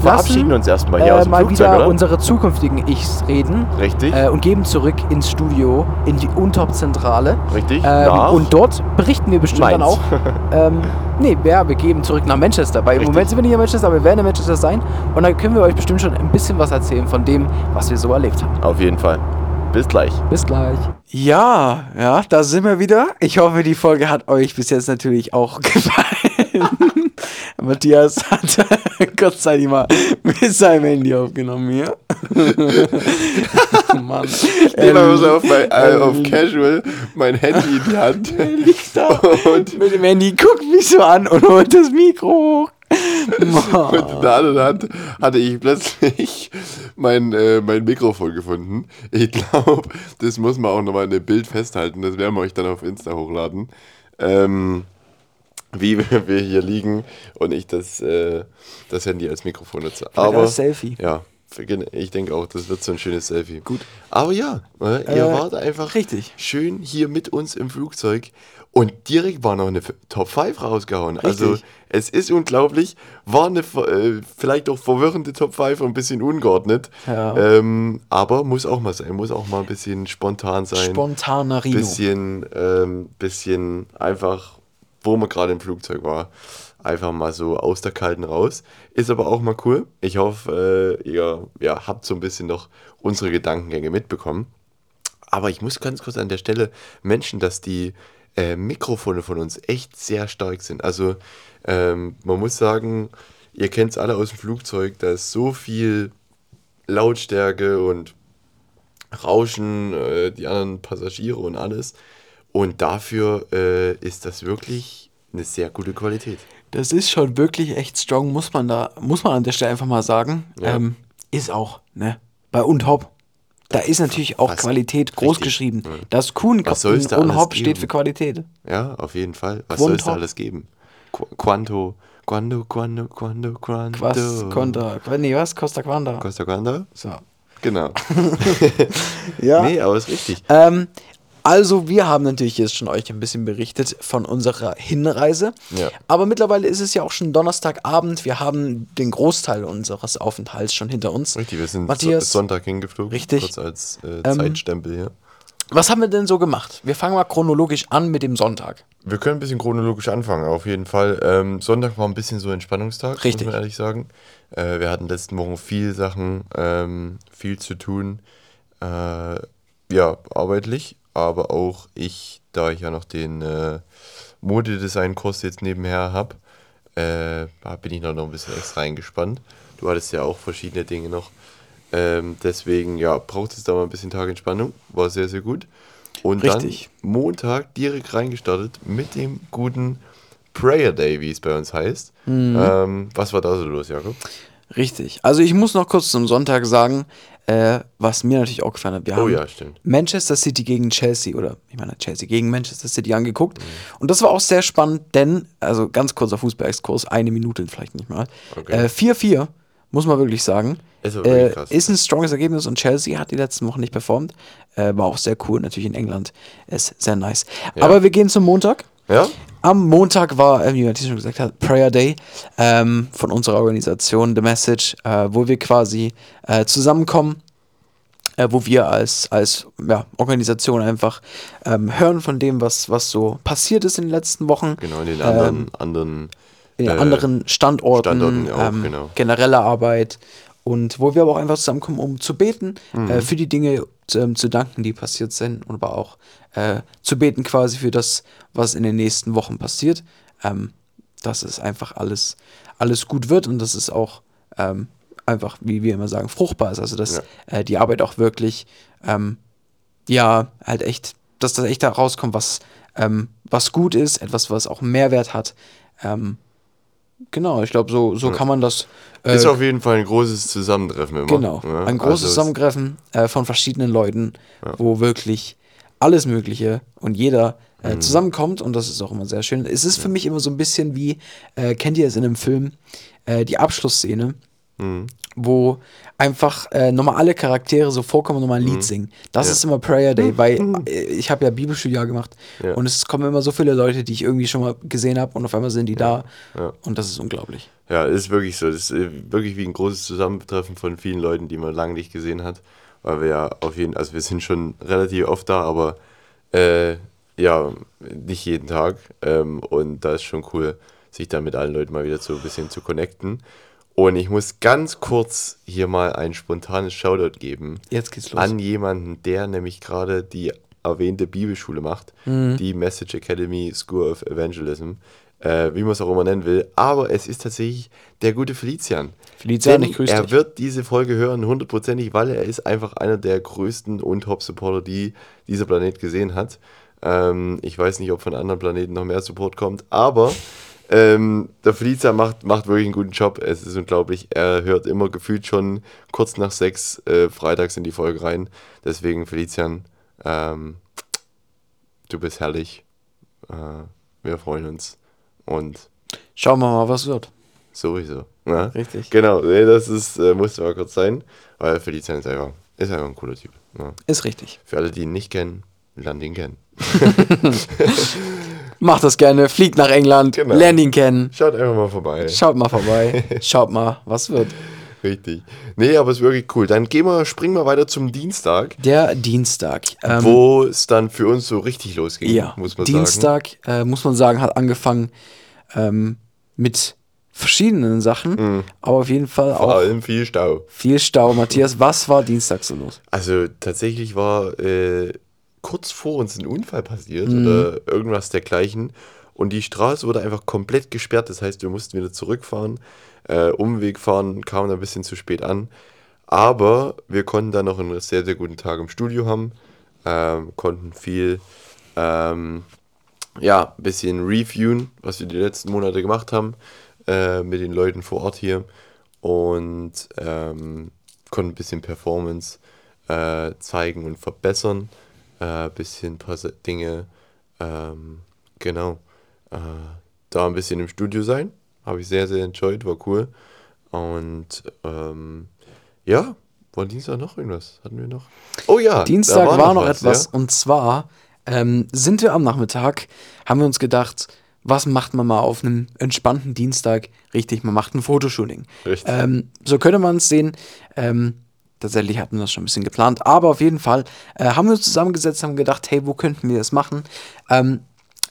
Speaker 1: Verabschieden uns erstmal hier
Speaker 2: äh,
Speaker 1: aus dem
Speaker 2: mal
Speaker 1: Flugzeug,
Speaker 2: wieder
Speaker 1: oder?
Speaker 2: unsere zukünftigen Ichs reden
Speaker 1: Richtig.
Speaker 2: äh, und geben zurück ins Studio, in die Untop-Zentrale.
Speaker 1: Richtig.
Speaker 2: Ähm, und dort berichten wir bestimmt dann
Speaker 1: Mainz.
Speaker 2: auch. ähm, nee, ja, wir geben zurück nach Manchester. Weil im
Speaker 1: Richtig.
Speaker 2: Moment sind wir nicht in Manchester, aber wir werden in Manchester sein. Und dann können wir euch bestimmt schon ein bisschen was erzählen von dem, was wir so erlebt haben.
Speaker 1: Auf jeden Fall. Bis gleich.
Speaker 2: Bis gleich. Ja, ja, da sind wir wieder. Ich hoffe, die Folge hat euch bis jetzt natürlich auch gefallen. Matthias hat kurzzeitig mal mit seinem Handy aufgenommen hier. Mann.
Speaker 1: Ich nehme so auf, mein, äh,
Speaker 2: ähm,
Speaker 1: auf Casual mein Handy in die Hand.
Speaker 2: liegt da
Speaker 1: Und
Speaker 2: mit dem Handy, guckt mich so an und holt das Mikro hoch. Mann.
Speaker 1: Und in der anderen Hand hatte ich plötzlich mein, äh, mein Mikrofon gefunden. Ich glaube, das muss man auch nochmal in dem Bild festhalten. Das werden wir euch dann auf Insta hochladen. Ähm, wie wir hier liegen und ich das, äh, das Handy als Mikrofon nutze. Aber
Speaker 2: als Selfie.
Speaker 1: Ja, ich denke auch, das wird so ein schönes Selfie. Gut. Aber ja, äh, ihr
Speaker 2: Äh,
Speaker 1: wart einfach
Speaker 2: richtig.
Speaker 1: schön hier mit uns im Flugzeug und direkt war noch eine Top 5 rausgehauen. Also
Speaker 2: Richtig.
Speaker 1: es ist unglaublich, war eine äh, vielleicht auch verwirrende Top 5 und ein bisschen ungeordnet.
Speaker 2: Ja.
Speaker 1: Ähm, aber muss auch mal sein, muss auch mal ein bisschen spontan sein.
Speaker 2: Spontaner Rino.
Speaker 1: bisschen, ähm, bisschen einfach, wo man gerade im Flugzeug war, einfach mal so aus der Kalten raus. Ist aber auch mal cool. Ich hoffe, äh, ihr ja, habt so ein bisschen noch unsere Gedankengänge mitbekommen. Aber ich muss ganz kurz an der Stelle mentionen, dass die äh, Mikrofone von uns echt sehr stark sind. Also ähm, man muss sagen, ihr kennt es alle aus dem Flugzeug, da ist so viel Lautstärke und Rauschen, äh, die anderen Passagiere und alles. Und dafür äh, ist das wirklich eine sehr gute Qualität.
Speaker 2: Das ist schon wirklich echt strong, muss man da, muss man an der Stelle einfach mal sagen.
Speaker 1: Ja.
Speaker 2: Ähm, ist auch, ne? Bei Unhop. Da ist natürlich auch Qualität groß
Speaker 1: richtig.
Speaker 2: geschrieben.
Speaker 1: Ja.
Speaker 2: Das Kuhn
Speaker 1: da
Speaker 2: Unhop steht für Qualität.
Speaker 1: Ja, auf jeden Fall. Was soll es da alles geben? Qu Quanto, Quando, Quando, Quando, Quando.
Speaker 2: Was Conta, nee, was? Costa Quanda.
Speaker 1: Costa Quando?
Speaker 2: So.
Speaker 1: Genau.
Speaker 2: Ja.
Speaker 1: Nee, aber ist richtig.
Speaker 2: Ähm, also, wir haben natürlich jetzt schon euch ein bisschen berichtet von unserer Hinreise.
Speaker 1: Ja.
Speaker 2: Aber mittlerweile ist es ja auch schon Donnerstagabend. Wir haben den Großteil unseres Aufenthalts schon hinter uns.
Speaker 1: Richtig, wir sind
Speaker 2: Matthias,
Speaker 1: so Sonntag hingeflogen.
Speaker 2: Richtig.
Speaker 1: Kurz als äh,
Speaker 2: Ähm,
Speaker 1: Zeitstempel hier.
Speaker 2: was haben wir denn so gemacht? Wir fangen mal chronologisch an mit dem Sonntag.
Speaker 1: Wir können ein bisschen chronologisch anfangen, auf jeden Fall. Ähm, Sonntag war ein bisschen so Entspannungstag,
Speaker 2: Richtig.
Speaker 1: muss man ehrlich sagen. Äh, wir hatten letzten Wochen viel Sachen, ähm, viel zu tun. Äh, ja, arbeitlich, aber auch ich, da ich ja noch den äh, Modedesign-Kurs jetzt nebenher habe, äh, bin ich noch ein bisschen extra eingespannt. Du hattest ja auch verschiedene Dinge noch. Ähm, deswegen, ja, braucht es da mal ein bisschen Tag Entspannung. War sehr, sehr gut. Und
Speaker 2: Richtig.
Speaker 1: dann Montag direkt reingestartet mit dem guten Prayer Day, wie es bei uns heißt.
Speaker 2: Mhm.
Speaker 1: Ähm, was war da so los, Jakob?
Speaker 2: Richtig. Also ich muss noch kurz zum Sonntag sagen, äh, was mir natürlich auch gefallen hat. Wir
Speaker 1: Oh
Speaker 2: haben
Speaker 1: ja, stimmt.
Speaker 2: Manchester City gegen Chelsea oder ich meine Chelsea gegen Manchester City angeguckt.
Speaker 1: Mhm.
Speaker 2: Und das war auch sehr spannend, denn, also ganz kurzer Fußballexkurs, eine Minute vielleicht nicht mal.
Speaker 1: Okay.
Speaker 2: Äh, 4-4, muss man wirklich sagen.
Speaker 1: Ist wirklich
Speaker 2: Äh,
Speaker 1: krass.
Speaker 2: ist ein stronges Ergebnis und Chelsea hat die letzten Wochen nicht performt. Äh, war auch sehr cool, natürlich in England. Ist sehr nice.
Speaker 1: Ja.
Speaker 2: Aber wir gehen zum Montag.
Speaker 1: Ja?
Speaker 2: Am Montag war, äh, wie Matthias schon gesagt hat, Prayer Day ähm, von unserer Organisation The Message, äh, wo wir quasi äh, zusammenkommen, äh, wo wir als, als ja, Organisation einfach ähm, hören von dem, was, was so passiert ist in den letzten Wochen.
Speaker 1: Genau, in den
Speaker 2: Ähm,
Speaker 1: anderen, anderen
Speaker 2: in den
Speaker 1: Äh,
Speaker 2: anderen Standorten,
Speaker 1: Standorten auch,
Speaker 2: ähm,
Speaker 1: genau.
Speaker 2: generelle Arbeit und wo wir aber auch einfach zusammenkommen, um zu beten,
Speaker 1: Mhm.
Speaker 2: äh, für die Dinge ähm, zu danken, die passiert sind und aber auch äh, zu beten quasi für das, was in den nächsten Wochen passiert, ähm, dass es einfach alles, alles gut wird und dass es auch ähm, einfach, wie wir immer sagen, fruchtbar ist, also dass äh, die Arbeit auch wirklich ähm, ja, halt echt, dass das echt da rauskommt, was, ähm, was gut ist, etwas, was auch Mehrwert hat. Ähm, genau, ich glaube, so, so kann man das. Äh,
Speaker 1: Ist auf jeden Fall ein großes Zusammentreffen immer.
Speaker 2: genau,
Speaker 1: Ja,
Speaker 2: ein großes
Speaker 1: also
Speaker 2: Zusammentreffen äh, von verschiedenen Leuten, wo wirklich alles Mögliche und jeder äh,
Speaker 1: Mhm.
Speaker 2: zusammenkommt und das ist auch immer sehr schön. Es ist für mich immer so ein bisschen wie, äh, kennt ihr es in einem Film, äh, die Abschlussszene,
Speaker 1: Mhm.
Speaker 2: wo einfach äh, nochmal alle Charaktere so vorkommen und nochmal ein Lied singen. Das ist immer Prayer Day, weil äh, ich habe ja Bibelstudia gemacht
Speaker 1: Ja.
Speaker 2: und es kommen immer so viele Leute, die ich irgendwie schon mal gesehen habe und auf einmal sind die da
Speaker 1: Ja.
Speaker 2: und das ist unglaublich.
Speaker 1: Ja, ist wirklich so. Das ist äh, wirklich wie ein großes Zusammentreffen von vielen Leuten, die man lange nicht gesehen hat. Weil wir ja auf jeden also wir sind schon relativ oft da, aber äh, ja, nicht jeden Tag. Ähm, und da ist schon cool, sich da mit allen Leuten mal wieder so ein bisschen zu connecten. Und ich muss ganz kurz hier mal ein spontanes Shoutout geben
Speaker 2: Jetzt geht's los.
Speaker 1: an jemanden, der nämlich gerade die erwähnte Bibelschule macht,
Speaker 2: Mhm.
Speaker 1: die Message Academy School of Evangelism, äh, wie man es auch immer nennen will. Aber es ist tatsächlich der gute Felician.
Speaker 2: Felician,
Speaker 1: Denn
Speaker 2: ich grüße
Speaker 1: Er
Speaker 2: dich.
Speaker 1: wird diese Folge hören, hundertprozentig, weil er ist einfach einer der größten und Top-Supporter, die dieser Planet gesehen hat. Ähm, ich weiß nicht, ob von anderen Planeten noch mehr Support kommt, aber ähm, der Felician macht, macht wirklich einen guten Job. Es ist unglaublich. Er hört immer gefühlt schon kurz nach sechs äh, freitags in die Folge rein. Deswegen, Felician, ähm, du bist herrlich. Äh, wir freuen uns. Und
Speaker 2: Schauen wir mal, was wird.
Speaker 1: sowieso. Ja?
Speaker 2: Richtig.
Speaker 1: Genau, nee, das ist, äh, musste mal kurz sein, weil Felician ist einfach, ist einfach ein cooler Typ. Ja.
Speaker 2: Ist richtig.
Speaker 1: Für alle, die ihn nicht kennen, lernen ihn kennen.
Speaker 2: Macht das gerne, fliegt nach England,
Speaker 1: Genau.
Speaker 2: lernt ihn kennen.
Speaker 1: Schaut einfach mal vorbei.
Speaker 2: Schaut mal vorbei. Schaut mal, was wird.
Speaker 1: Richtig. Nee, aber es ist wirklich cool. Dann gehen wir, springen wir weiter zum Dienstag,
Speaker 2: Der Dienstag. Ähm,
Speaker 1: wo es dann für uns so richtig losging,
Speaker 2: ja,
Speaker 1: muss man sagen.
Speaker 2: Dienstag, äh, muss man sagen, hat angefangen ähm, mit verschiedenen Sachen, aber auf jeden Fall
Speaker 1: Mhm. Vor
Speaker 2: auch
Speaker 1: allem viel Stau.
Speaker 2: viel Stau. Matthias, was war Dienstag so los?
Speaker 1: Also tatsächlich war äh, kurz vor uns ein Unfall passiert
Speaker 2: Mhm.
Speaker 1: oder irgendwas dergleichen. Und die Straße wurde einfach komplett gesperrt. Das heißt, wir mussten wieder zurückfahren, äh, Umweg fahren, kamen ein bisschen zu spät an. Aber wir konnten dann noch einen sehr, sehr guten Tag im Studio haben, ähm, konnten viel, ähm, ja, ein bisschen reviewen, was wir die letzten Monate gemacht haben, äh, mit den Leuten vor Ort hier. Und ähm, konnten ein bisschen Performance äh, zeigen und verbessern. Ein äh, bisschen ein paar Dinge, ähm, genau, äh, da ein bisschen im Studio sein. Habe ich sehr, sehr enjoyed, war cool. Und ähm, ja, war Dienstag noch irgendwas? Hatten wir noch? Oh ja,
Speaker 2: Dienstag war, noch
Speaker 1: was,
Speaker 2: etwas
Speaker 1: Ja?
Speaker 2: und zwar ähm, sind wir am Nachmittag, haben wir uns gedacht, was macht man mal auf einem entspannten Dienstag? Richtig, man macht ein Fotoshooting.
Speaker 1: Richtig.
Speaker 2: Ähm, so könnte man es sehen. Ähm, tatsächlich hatten wir das schon ein bisschen geplant, aber auf jeden Fall äh, haben wir uns zusammengesetzt, haben gedacht, hey, wo könnten wir das machen? Ähm,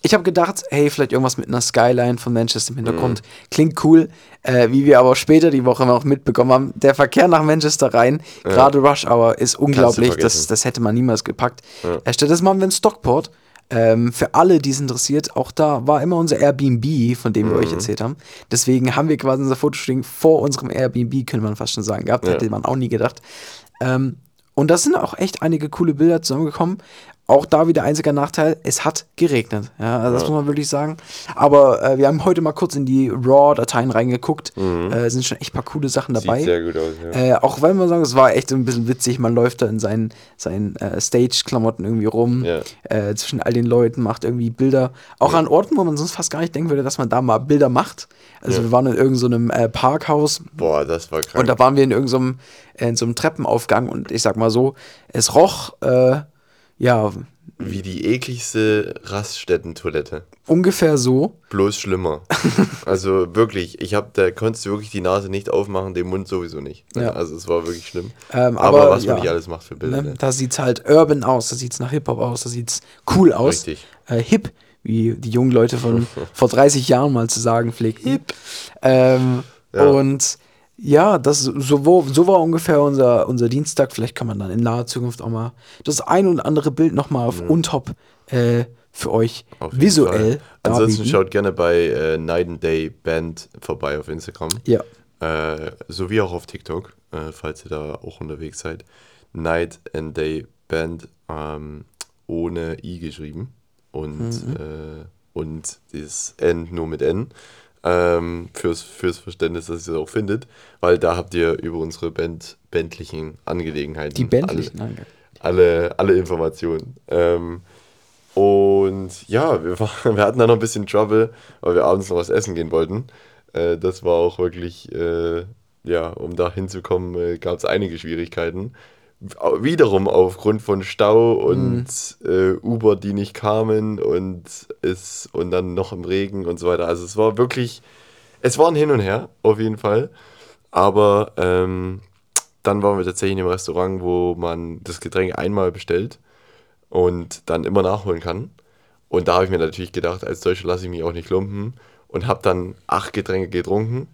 Speaker 2: ich habe gedacht, hey, vielleicht irgendwas mit einer Skyline von Manchester im Hintergrund. Klingt cool. Äh, wie wir aber später die Woche noch mitbekommen haben, der Verkehr nach Manchester rein, gerade Rush Hour, ist unglaublich. Das, das hätte man niemals gepackt. Äh, stattdessen machen wir einen Stockport. Ähm, für alle, die es interessiert, auch da war immer unser Airbnb, von dem wir euch erzählt haben. Deswegen haben wir quasi unser Fotoshooting vor unserem Airbnb, könnte man fast schon sagen, gehabt.
Speaker 1: Ja.
Speaker 2: Hätte man auch nie gedacht. Ähm, und da sind auch echt einige coole Bilder zusammengekommen. Auch da wieder einziger Nachteil, es hat geregnet. Ja, also das muss man wirklich sagen. Aber äh, wir haben heute mal kurz in die RAW-Dateien reingeguckt. Äh, sind schon echt paar coole Sachen dabei.
Speaker 1: Mhm. Sieht sehr gut aus, ja.
Speaker 2: Äh, auch wenn man sagen, es war echt so ein bisschen witzig, man läuft da in seinen, seinen äh, Stage-Klamotten irgendwie rum,
Speaker 1: Ja.
Speaker 2: äh, zwischen all den Leuten, macht irgendwie Bilder. Auch an Orten, wo man sonst fast gar nicht denken würde, dass man da mal Bilder macht. Also wir waren in irgendeinem so äh, Parkhaus,
Speaker 1: Boah, das war krank.
Speaker 2: und da waren wir in irgendeinem in so einem Treppenaufgang und ich sag mal so, es roch, ja,
Speaker 1: Wie die ekligste Raststätten-Toilette.
Speaker 2: ungefähr so.
Speaker 1: Bloß schlimmer. also wirklich, ich hab, da konntest du wirklich die Nase nicht aufmachen, den Mund sowieso nicht.
Speaker 2: Ja.
Speaker 1: Also es war wirklich schlimm.
Speaker 2: Ähm,
Speaker 1: aber,
Speaker 2: aber,
Speaker 1: was man
Speaker 2: ja.
Speaker 1: nicht alles macht für Bilder.
Speaker 2: Ne?
Speaker 1: Ne?
Speaker 2: Da sieht's halt urban aus, da sieht's nach Hip-Hop aus, da sieht's cool aus.
Speaker 1: Richtig.
Speaker 2: Äh, hip, wie die jungen Leute von vor 30 Jahren mal zu sagen pflegten. Ähm,
Speaker 1: Ja.
Speaker 2: Und ja, das so, wo, so war ungefähr unser, unser Dienstag. Vielleicht kann man dann in naher Zukunft auch mal das ein oder andere Bild nochmal auf Untop äh, für euch visuell.
Speaker 1: Ansonsten schaut gerne bei äh, Night and Day Band vorbei auf Instagram.
Speaker 2: Ja,
Speaker 1: Äh, sowie auch auf TikTok, äh, falls ihr da auch unterwegs seid. Night and Day Band ähm, ohne I geschrieben und,
Speaker 2: Mhm.
Speaker 1: äh, und das N nur mit N. Ähm, fürs, fürs Verständnis, dass ihr es auch findet, weil da habt ihr über unsere Band, bändlichen Angelegenheiten
Speaker 2: die Bändlichen.
Speaker 1: alle, alle, alle Informationen. Ähm, und ja, wir, war, wir hatten da noch ein bisschen Trouble, weil wir abends noch was essen gehen wollten. Äh, das war auch wirklich, äh, ja, um da hinzukommen, äh, gab es einige Schwierigkeiten. Wiederum aufgrund von Stau und äh, Uber, die nicht kamen und, es, und dann noch im Regen und so weiter. Also es war wirklich, es war ein Hin und Her, auf jeden Fall. Aber ähm, dann waren wir tatsächlich in einem Restaurant, wo man das Getränk einmal bestellt und dann immer nachholen kann. Und da habe ich mir natürlich gedacht, als Deutscher lasse ich mich auch nicht lumpen und habe dann acht Getränke getrunken,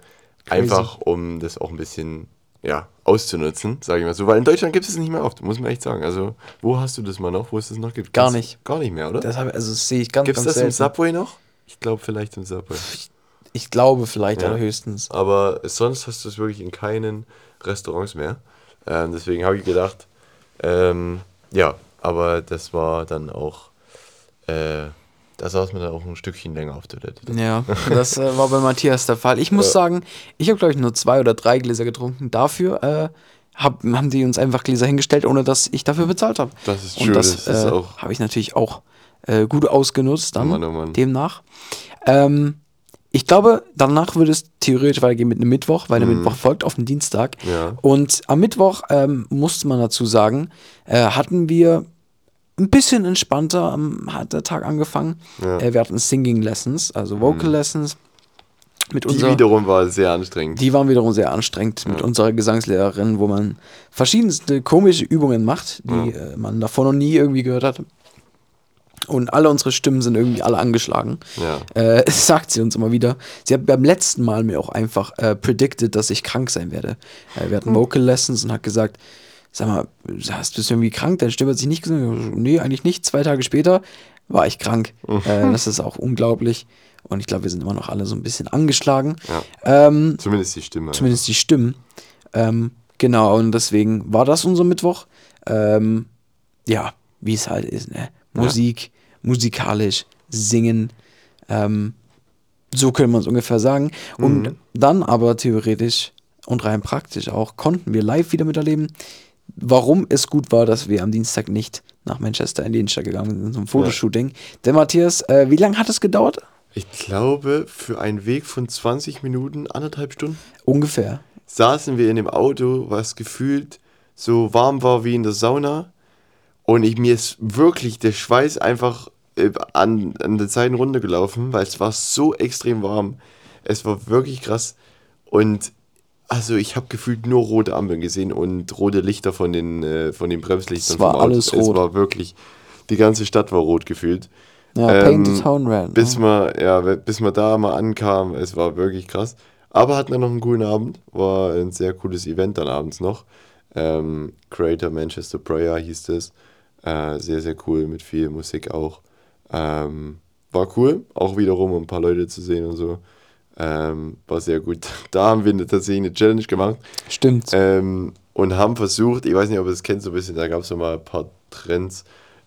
Speaker 1: einfach um das auch ein bisschen ja, auszunutzen, sage ich mal so. Weil in Deutschland gibt es es nicht mehr oft, muss man echt sagen. Also, wo hast du das mal noch, wo es das noch gibt?
Speaker 2: Gar nicht.
Speaker 1: Gar nicht mehr, oder?
Speaker 2: Das hab, also das sehe ich ganz,
Speaker 1: Gibt es das im. Subway noch? Ich glaube, vielleicht im Subway.
Speaker 2: Ich glaube vielleicht
Speaker 1: Ja.
Speaker 2: allerhöchstens.
Speaker 1: Aber sonst hast du es wirklich in keinen Restaurants mehr. Ähm, deswegen habe ich gedacht, ähm, ja, aber das war dann auch, äh, da saß man dann auch ein Stückchen länger auf Toilette.
Speaker 2: Ja, das äh, war bei Matthias der Fall. Ich muss sagen, ich habe, glaube ich, nur zwei oder drei Gläser getrunken. Dafür äh, hab, haben die uns einfach Gläser hingestellt, ohne dass ich dafür bezahlt habe.
Speaker 1: Das ist
Speaker 2: Und
Speaker 1: true,
Speaker 2: das,
Speaker 1: das
Speaker 2: äh, habe ich natürlich auch äh, gut ausgenutzt dann,
Speaker 1: Mann, oh Mann.
Speaker 2: demnach. Ähm, ich glaube, danach würde es theoretisch weitergehen mit einem Mittwoch, weil der Mittwoch folgt auf den Dienstag.
Speaker 1: Mhm. Ja.
Speaker 2: Und am Mittwoch, ähm, musste man dazu sagen, äh, hatten wir ein bisschen entspannter, am, hat der Tag angefangen.
Speaker 1: Ja. Mhm.
Speaker 2: Äh, wir hatten Singing Lessons, also Vocal Lessons. Mit
Speaker 1: Die
Speaker 2: unserer,
Speaker 1: wiederum war sehr anstrengend.
Speaker 2: die waren wiederum sehr anstrengend mit unserer Gesangslehrerin, wo man verschiedenste komische Übungen macht, die äh, man davor noch nie irgendwie gehört hat. Und alle unsere Stimmen sind irgendwie alle angeschlagen.
Speaker 1: Ja.
Speaker 2: Äh, sagt sie uns immer wieder. Sie hat beim letzten Mal mir auch einfach äh, predicted, dass ich krank sein werde. Äh, wir hatten Vocal Lessons und hat gesagt, sag mal, hast du bist irgendwie krank? Deine Stimme hat sich nicht gesungen. Nee, eigentlich nicht. Zwei Tage später war ich krank. äh, das ist auch unglaublich. Und ich glaube, wir sind immer noch alle so ein bisschen angeschlagen.
Speaker 1: Ja.
Speaker 2: Ähm,
Speaker 1: Zumindest die Stimme.
Speaker 2: zumindest die Stimmen. Ähm, genau, und deswegen war das unser Mittwoch. Ähm, ja, wie es halt ist, ne? Musik, musikalisch, singen, ähm, so können wir es ungefähr sagen. Und
Speaker 1: Mhm.
Speaker 2: dann aber theoretisch und rein praktisch auch konnten wir live wieder miterleben, warum es gut war, dass wir am Dienstag nicht nach Manchester in die Innenstadt gegangen sind zum Fotoshooting. Denn Matthias, äh, wie lange hat es gedauert?
Speaker 1: Ich glaube, für einen Weg von 20 Minuten, anderthalb Stunden,
Speaker 2: Ungefähr.
Speaker 1: saßen wir in dem Auto, was gefühlt so warm war wie in der Sauna. Und ich, mir ist wirklich der Schweiß einfach äh, an, an den Seiten runtergelaufen, weil es war so extrem warm. Es war wirklich krass. Und also ich habe gefühlt nur rote Ampeln gesehen und rote Lichter von den, äh, von den Bremslichtern.
Speaker 2: Es war alles
Speaker 1: Es
Speaker 2: rot.
Speaker 1: war wirklich, die ganze Stadt war rot gefühlt.
Speaker 2: Ja,
Speaker 1: Ähm,
Speaker 2: Paint the Town Red.
Speaker 1: Bis
Speaker 2: ne?
Speaker 1: man, ja, bis man da mal ankam, es war wirklich krass. Aber hatten wir noch einen coolen Abend, war ein sehr cooles Event dann abends noch. Ähm, Creator Manchester Prayer hieß es. Äh, sehr, sehr cool, mit viel Musik auch. Ähm, war cool, auch wiederum um ein paar Leute zu sehen und so. Ähm, war sehr gut. Da haben wir tatsächlich eine Challenge gemacht
Speaker 2: Stimmt.
Speaker 1: ähm, und haben versucht, ich weiß nicht, ob ihr es kennt so ein bisschen, da gab es mal ein paar Trends,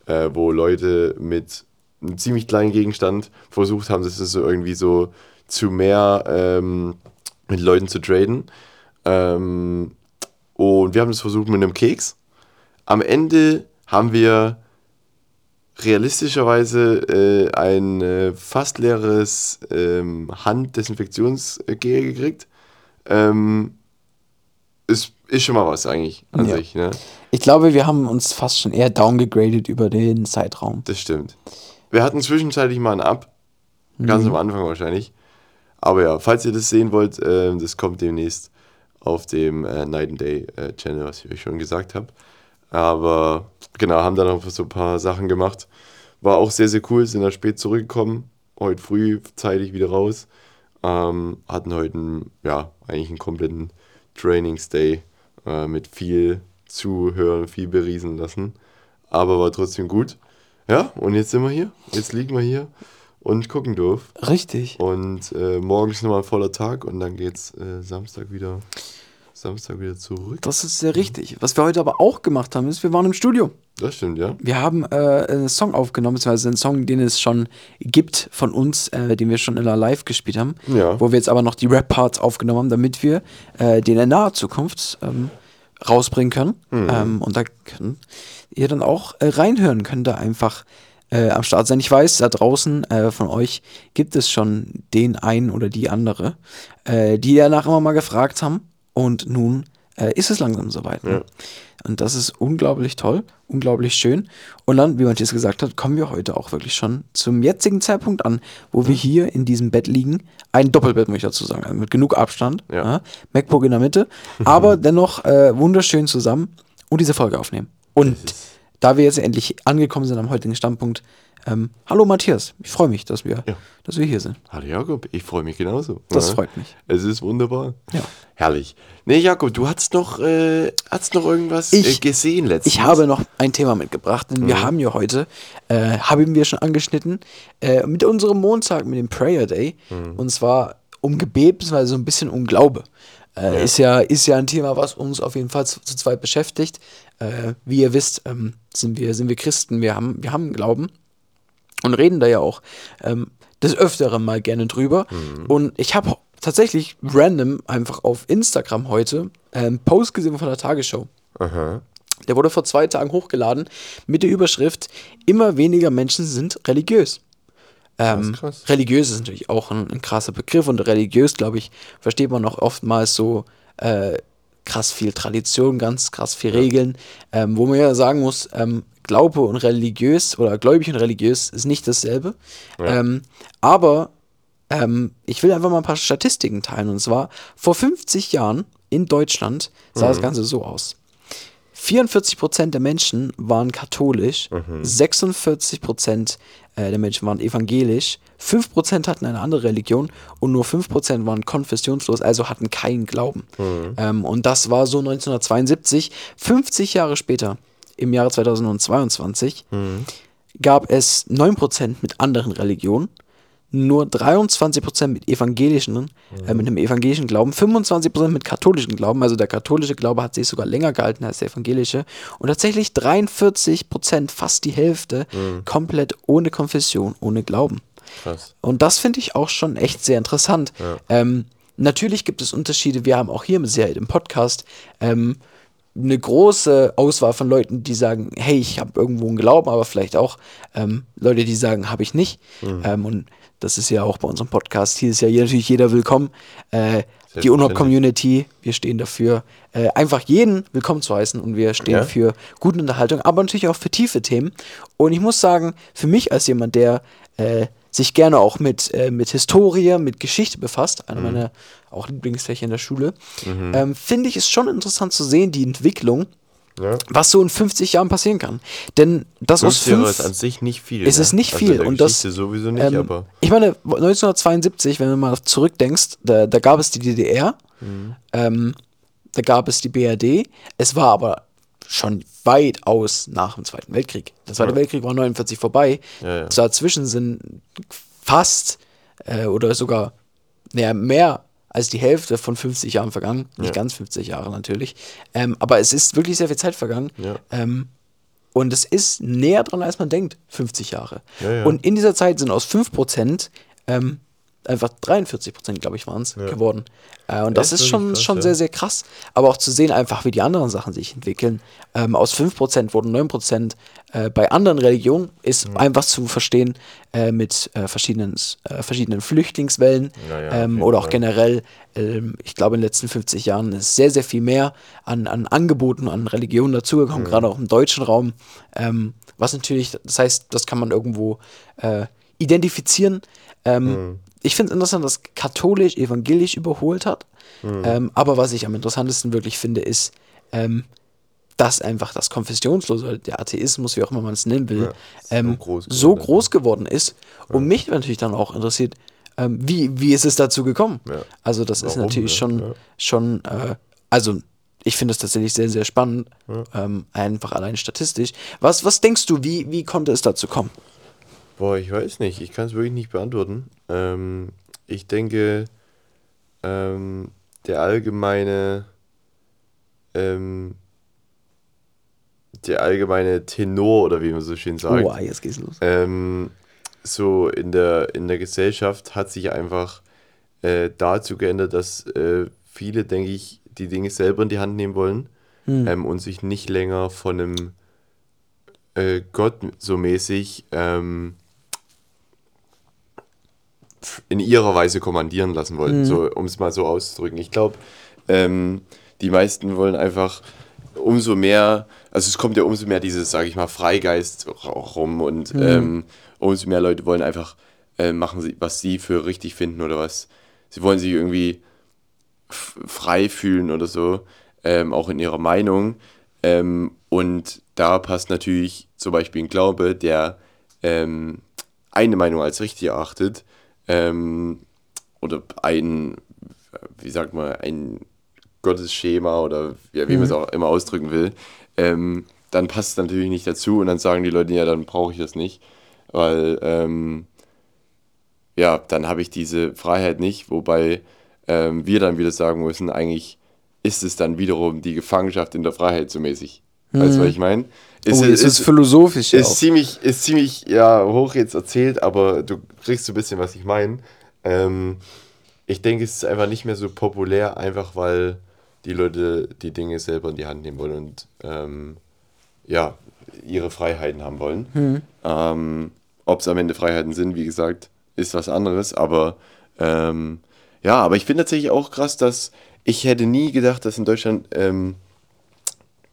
Speaker 1: äh, wo Leute mit einem ziemlich kleinen Gegenstand versucht haben, das ist so irgendwie so zu mehr ähm, mit Leuten zu traden. Ähm, und wir haben das versucht mit einem Keks. Am Ende haben wir realistischerweise äh, ein äh, fast leeres ähm, Handdesinfektionsgel gekriegt. Ähm, ist, ist schon mal was eigentlich an
Speaker 2: Ja.
Speaker 1: sich, ne?
Speaker 2: Ich glaube, wir haben uns fast schon eher downgegradet über den Zeitraum.
Speaker 1: Das stimmt. Wir hatten zwischenzeitlich mal ein Up. Ganz am Anfang wahrscheinlich. Aber ja, falls ihr das sehen wollt, äh, das kommt demnächst auf dem äh, Night and Day äh, Channel, was ich euch schon gesagt habe. Aber genau, haben dann noch so ein paar Sachen gemacht, war auch sehr, sehr cool, sind da spät zurückgekommen, heute früh zeitig wieder raus. Ähm, hatten heute einen, ja, eigentlich einen kompletten Trainingsday äh, mit viel Zuhören, viel beriesen lassen. Aber war trotzdem gut. Ja, und jetzt sind wir hier. Jetzt liegen wir hier und gucken doof.
Speaker 2: Richtig.
Speaker 1: Und äh, morgen ist nochmal ein voller Tag und dann geht's äh, Samstag wieder Samstag wieder zurück.
Speaker 2: Das ist sehr richtig. Was wir heute aber auch gemacht haben, ist, wir waren im Studio.
Speaker 1: Das stimmt, ja.
Speaker 2: Wir haben äh, einen Song aufgenommen, beziehungsweise einen Song, den es schon gibt von uns, äh, den wir schon in der Live gespielt haben.
Speaker 1: Ja.
Speaker 2: Wo wir jetzt aber noch die Rap-Parts aufgenommen haben, damit wir äh, den in naher Zukunft ähm, rausbringen können.
Speaker 1: Mhm.
Speaker 2: Ähm, und da könnt ihr dann auch äh, reinhören, könnt ihr einfach äh, am Start sein. Ich weiß, da draußen äh, von euch gibt es schon den einen oder die andere, die danach immer mal gefragt haben. Und nun äh, ist es langsam soweit. Ne?
Speaker 1: Ja.
Speaker 2: Und das ist unglaublich toll, unglaublich schön. Und dann, wie Matthias gesagt hat, kommen wir heute auch wirklich schon zum jetzigen Zeitpunkt an, wo wir hier in diesem Bett liegen. Ein Doppelbett, muss ich dazu sagen, also mit genug Abstand.
Speaker 1: Ja.
Speaker 2: MacBook in der Mitte, aber dennoch äh, wunderschön zusammen und diese Folge aufnehmen. Und da wir jetzt endlich angekommen sind am heutigen Standpunkt, ähm, hallo Matthias, ich freue mich, dass wir,
Speaker 1: Ja.
Speaker 2: dass wir hier sind.
Speaker 1: Hallo Jakob, ich freue mich genauso.
Speaker 2: Das
Speaker 1: Ja.
Speaker 2: freut mich.
Speaker 1: Es ist wunderbar.
Speaker 2: Ja.
Speaker 1: Herrlich. Nee, Jakob, du hast noch, äh, hast noch irgendwas
Speaker 2: Ich-
Speaker 1: äh, gesehen letztens.
Speaker 2: Ich habe noch ein Thema mitgebracht, denn wir haben ja heute, äh, haben wir schon angeschnitten, äh, mit unserem Montag, mit dem Prayer Day, und zwar um Gebet, beziehungsweise so ein bisschen um Glaube. Äh, Ist, ja, ist ja ein Thema, was uns auf jeden Fall zu, zu zweit beschäftigt. Äh, wie ihr wisst, ähm, sind, wir, sind wir Christen, wir haben, wir haben Glauben und reden da ja auch ähm, des Öfteren mal gerne drüber. Und ich habe tatsächlich random einfach auf Instagram heute einen Post gesehen von der Tagesschau.
Speaker 1: Aha.
Speaker 2: Der wurde vor zwei Tagen hochgeladen mit der Überschrift Immer weniger Menschen sind religiös. Ähm,
Speaker 1: krass.
Speaker 2: Religiös ist natürlich auch ein, ein krasser Begriff und religiös, glaube ich, versteht man auch oftmals so äh, krass viel Tradition, ganz krass viel Regeln, ähm, wo man ja sagen muss, ähm, Glaube und religiös oder gläubig und religiös ist nicht dasselbe.
Speaker 1: Ja.
Speaker 2: Ähm, aber ähm, ich will einfach mal ein paar Statistiken teilen. Und zwar vor 50 Jahren in Deutschland sah das Ganze so aus. 44% der Menschen waren katholisch, 46% äh, der Menschen waren evangelisch, 5% hatten eine andere Religion und nur 5% waren konfessionslos, also hatten keinen Glauben. Ähm, und das war so 1972. 50 Jahre später, im Jahre 2022, gab es 9% mit anderen Religionen, nur 23% mit evangelischen, äh, mit einem evangelischen Glauben, 25% mit katholischen Glauben, also der katholische Glaube hat sich sogar länger gehalten als der evangelische und tatsächlich 43%, fast die Hälfte, komplett ohne Konfession, ohne Glauben.
Speaker 1: Krass.
Speaker 2: Und das finde ich auch schon echt sehr interessant. Ähm, natürlich gibt es Unterschiede. Wir haben auch hier Sicherheit im Podcast ähm, eine große Auswahl von Leuten, die sagen, hey, ich habe irgendwo einen Glauben, aber vielleicht auch ähm, Leute, die sagen, habe ich nicht. Ähm, und das ist ja auch bei unserem Podcast. Hier ist ja hier natürlich jeder willkommen. Äh, die UNO-Community, wir stehen dafür, äh, einfach jeden willkommen zu heißen und wir stehen
Speaker 1: Ja.
Speaker 2: für gute Unterhaltung, aber natürlich auch für tiefe Themen. Und ich muss sagen, für mich als jemand, der äh, sich gerne auch mit, äh, mit Historie, mit Geschichte befasst, einer meiner auch Lieblingsfächer in der Schule, ähm, finde ich es schon interessant zu sehen, die Entwicklung,
Speaker 1: Ja.
Speaker 2: was so in 50 Jahren passieren kann. Denn das aus
Speaker 1: 50 Jahre
Speaker 2: fünf,
Speaker 1: ist an sich nicht viel.
Speaker 2: es
Speaker 1: ne?
Speaker 2: ist nicht
Speaker 1: Also
Speaker 2: viel. und das,
Speaker 1: sowieso nicht,
Speaker 2: ähm,
Speaker 1: aber.
Speaker 2: Ich meine, 1972, wenn du mal zurückdenkst, da, da gab es die DDR,
Speaker 1: Mhm.
Speaker 2: ähm, da gab es die BRD, es war aber schon weitaus nach dem Zweiten Weltkrieg. Der Zweite
Speaker 1: Ja.
Speaker 2: Weltkrieg war 49 vorbei.
Speaker 1: Ja, ja.
Speaker 2: Dazwischen sind fast äh, oder sogar naja, mehr als die Hälfte von 50 Jahren vergangen. Nicht ganz 50 Jahre natürlich. Ähm, aber es ist wirklich sehr viel Zeit vergangen. Ähm, und es ist näher dran, als man denkt, 50 Jahre.
Speaker 1: Ja, ja.
Speaker 2: Und in dieser Zeit sind aus 5% ähm, einfach 43%, glaube ich, waren es,
Speaker 1: Ja.
Speaker 2: geworden. Äh, und das
Speaker 1: ist
Speaker 2: ist schon,
Speaker 1: krass,
Speaker 2: schon
Speaker 1: ja.
Speaker 2: sehr, sehr krass. Aber auch zu sehen, einfach wie die anderen Sachen sich entwickeln. Ähm, aus 5% wurden 9%. Äh, bei anderen Religionen ist
Speaker 1: Mhm.
Speaker 2: einfach zu verstehen äh, mit äh, verschiedenen, äh, verschiedenen Flüchtlingswellen
Speaker 1: Ja,
Speaker 2: ähm, oder auch generell. Ähm, ich glaube, in den letzten 50 Jahren ist sehr, sehr viel mehr an, an Angeboten, an Religionen dazugekommen,
Speaker 1: Mhm.
Speaker 2: gerade auch im deutschen Raum. Ähm, was natürlich, das heißt, das kann man irgendwo äh, identifizieren. Ähm,
Speaker 1: Mhm.
Speaker 2: Ich finde es interessant, dass katholisch evangelisch überholt hat.
Speaker 1: Mhm.
Speaker 2: Ähm, aber was ich am interessantesten wirklich finde, ist, ähm, dass einfach das Konfessionslose, der Atheismus, wie auch immer man es nennen will,
Speaker 1: Ja, so
Speaker 2: ähm,
Speaker 1: groß
Speaker 2: so
Speaker 1: geworden ist,
Speaker 2: groß geworden ist. Und mich natürlich dann auch interessiert, ähm, wie, wie ist es dazu gekommen?
Speaker 1: Ja.
Speaker 2: Also das ist
Speaker 1: Warum,
Speaker 2: natürlich
Speaker 1: ja,
Speaker 2: schon,
Speaker 1: ja.
Speaker 2: schon äh, also ich finde es tatsächlich sehr, sehr spannend, ähm, einfach allein statistisch. Was, was denkst du, wie, wie konnte es dazu kommen?
Speaker 1: Boah, ich weiß nicht. Ich kann es wirklich nicht beantworten. Ähm, ich denke, ähm, der allgemeine, ähm, der allgemeine Tenor oder wie man so schön sagt,
Speaker 2: Oh, jetzt geht's los.
Speaker 1: ähm, so in der, in der Gesellschaft hat sich einfach äh, dazu geändert, dass äh, viele, denke ich, die Dinge selber in die Hand nehmen wollen ähm, und sich nicht länger von einem äh, Gott so mäßig ähm, in ihrer Weise kommandieren lassen wollen, so, um es mal so auszudrücken. Ich glaube, ähm, die meisten wollen einfach umso mehr, also es kommt ja umso mehr dieses, sage ich mal, Freigeist rum und ähm, umso mehr Leute wollen einfach äh, machen, was sie für richtig finden oder was. Sie wollen sich irgendwie frei fühlen oder so, ähm, auch in ihrer Meinung. Ähm, und da passt natürlich zum Beispiel ein Glaube, der ähm, eine Meinung als richtig erachtet ähm, oder ein, wie sagt man, ein Gottesschema oder ja, wie man es auch immer ausdrücken will, ähm, dann passt es natürlich nicht dazu und dann sagen die Leute, ja, dann brauche ich das nicht, weil ähm, ja, dann habe ich diese Freiheit nicht, wobei ähm, wir dann wieder sagen müssen, eigentlich ist es dann wiederum die Gefangenschaft in der Freiheit so mäßig. Weißt du, was ich meine?
Speaker 2: Oh, es ist philosophisch ja
Speaker 1: ist
Speaker 2: auch.
Speaker 1: ziemlich, ist ziemlich ja, hoch jetzt erzählt, aber du kriegst so ein bisschen, was ich meine. Ähm, ich denke, es ist einfach nicht mehr so populär, einfach weil die Leute die Dinge selber in die Hand nehmen wollen und ähm, ja, ihre Freiheiten haben wollen.
Speaker 2: Hm.
Speaker 1: Ähm, Ob es am Ende Freiheiten sind, wie gesagt, ist was anderes, aber ähm, ja, aber ich finde tatsächlich auch krass, dass ich hätte nie gedacht, dass in Deutschland ähm,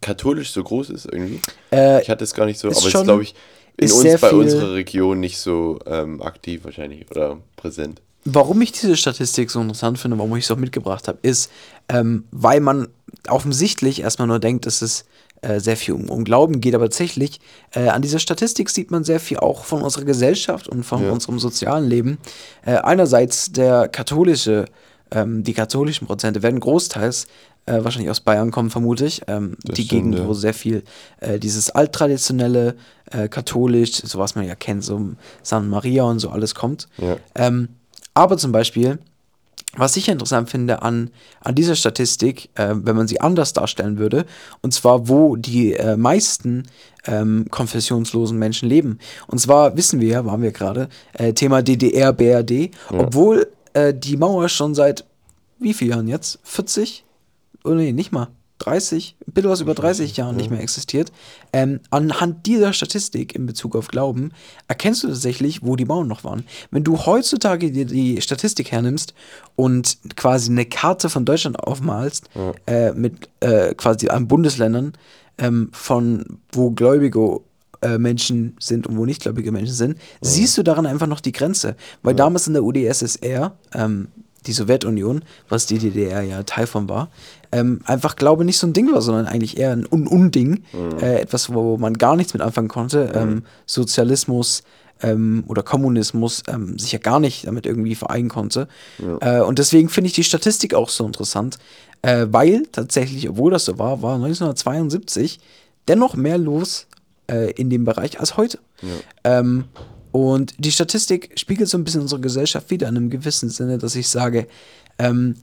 Speaker 1: katholisch so groß ist irgendwie.
Speaker 2: Äh,
Speaker 1: Ich hatte es gar nicht so,
Speaker 2: ist
Speaker 1: aber es ist, glaube ich, in
Speaker 2: ist
Speaker 1: uns,
Speaker 2: sehr
Speaker 1: bei
Speaker 2: viel-
Speaker 1: unserer Region nicht so ähm, aktiv wahrscheinlich oder präsent.
Speaker 2: Warum ich diese Statistik so interessant finde, warum ich es auch mitgebracht habe, ist, ähm, weil man offensichtlich erstmal nur denkt, dass es äh, sehr viel um, um Glauben geht, aber tatsächlich äh, an dieser Statistik sieht man sehr viel auch von unserer Gesellschaft und von
Speaker 1: Ja.
Speaker 2: unserem sozialen Leben. Äh, einerseits der katholische, ähm, die katholischen Prozente werden großteils äh, wahrscheinlich aus Bayern kommen, vermute ich. Ähm, die
Speaker 1: stimmt,
Speaker 2: Gegend,
Speaker 1: ja.
Speaker 2: wo sehr viel äh, dieses alttraditionelle, äh, katholisch, so was man ja kennt, so San Maria und so alles kommt.
Speaker 1: Ja.
Speaker 2: Ähm, aber zum Beispiel, was ich interessant finde an, an dieser Statistik, äh, wenn man sie anders darstellen würde, und zwar, wo die äh, meisten ähm, konfessionslosen Menschen leben. Und zwar wissen wir ja, waren wir gerade, äh, Thema DDR, BRD, obwohl äh, die Mauer schon seit wie vielen Jahren jetzt? 40? Oh nee, nicht mal. 30, ein bisschen was über 30 Jahren nicht mehr existiert. Ähm, anhand dieser Statistik in Bezug auf Glauben erkennst du tatsächlich, wo die Mauern noch waren. Wenn du heutzutage dir die Statistik hernimmst und quasi eine Karte von Deutschland aufmalst, äh, mit äh, quasi an Bundesländern, ähm, von wo gläubige äh, Menschen sind und wo nicht gläubige Menschen sind, siehst du daran einfach noch die Grenze. Weil damals in der UdSSR, ähm, die Sowjetunion, was die DDR ja Teil von war, ähm, einfach Glaube nicht so ein Ding war, sondern eigentlich eher ein Un Unding. Äh, etwas, wo man gar nichts mit anfangen konnte. Ähm, Sozialismus ähm, oder Kommunismus ähm, sich ja gar nicht damit irgendwie vereinen konnte. Äh, und deswegen finde ich die Statistik auch so interessant, äh, weil tatsächlich, obwohl das so war, war 1972 dennoch mehr los äh, in dem Bereich als heute. Ähm, und die Statistik spiegelt so ein bisschen unsere Gesellschaft wieder in einem gewissen Sinne, dass ich sage, ähm,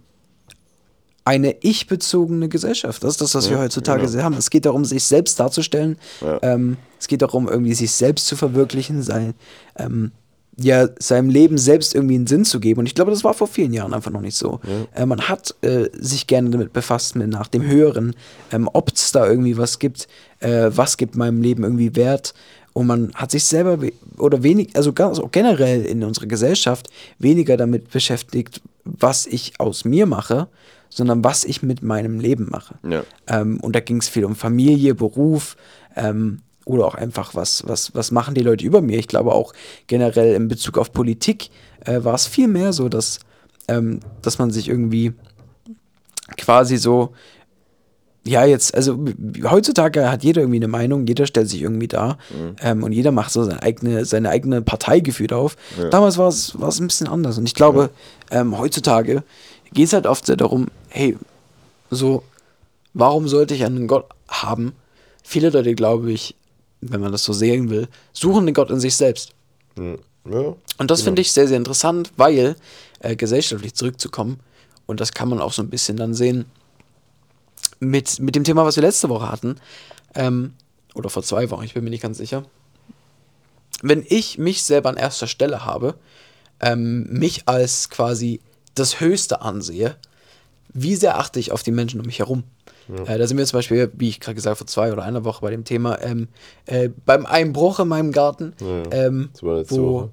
Speaker 2: eine ich-bezogene Gesellschaft. Das ist das, was wir heutzutage
Speaker 1: genau.
Speaker 2: haben. Es geht darum, sich selbst darzustellen.
Speaker 1: Ja.
Speaker 2: Ähm, es geht darum, irgendwie sich selbst zu verwirklichen, sein, ähm, ja, seinem Leben selbst irgendwie einen Sinn zu geben. Und ich glaube, das war vor vielen Jahren einfach noch nicht so. Äh, man hat äh, sich gerne damit befasst, mit nach dem Höheren, ähm, ob es da irgendwie was gibt, äh, was gibt meinem Leben irgendwie Wert. Und man hat sich selber oder wenig, also ganz auch generell in unserer Gesellschaft weniger damit beschäftigt, was ich aus mir mache, sondern was ich mit meinem Leben mache.
Speaker 1: Ja.
Speaker 2: Ähm, und da ging es viel um Familie, Beruf ähm, oder auch einfach, was, was, was machen die Leute über mir. Ich glaube auch generell in Bezug auf Politik äh, war es viel mehr so, dass, ähm, dass man sich irgendwie quasi so ja, jetzt, also heutzutage hat jeder irgendwie eine Meinung, jeder stellt sich irgendwie dar ähm, und jeder macht so seine eigene, seine eigene Partei gefühlt auf. Damals war es ein bisschen anders und ich glaube, ähm, heutzutage geht es halt oft sehr darum, hey, so, warum sollte ich einen Gott haben? Viele Leute, glaube ich, wenn man das so sehen will, suchen den Gott in sich selbst.
Speaker 1: Hm. Ja.
Speaker 2: Und das finde ich sehr, sehr interessant, weil äh, gesellschaftlich zurückzukommen, und das kann man auch so ein bisschen dann sehen mit, mit dem Thema, was wir letzte Woche hatten, ähm, oder vor zwei Wochen, ich bin mir nicht ganz sicher. Wenn ich mich selber an erster Stelle habe, ähm, mich als quasi das Höchste ansehe, wie sehr achte ich auf die Menschen um mich herum? Äh, da sind wir zum Beispiel, wie ich gerade gesagt vor zwei oder einer Woche bei dem Thema, ähm, äh, beim Einbruch in meinem Garten,
Speaker 1: Ja,
Speaker 2: ähm, wo,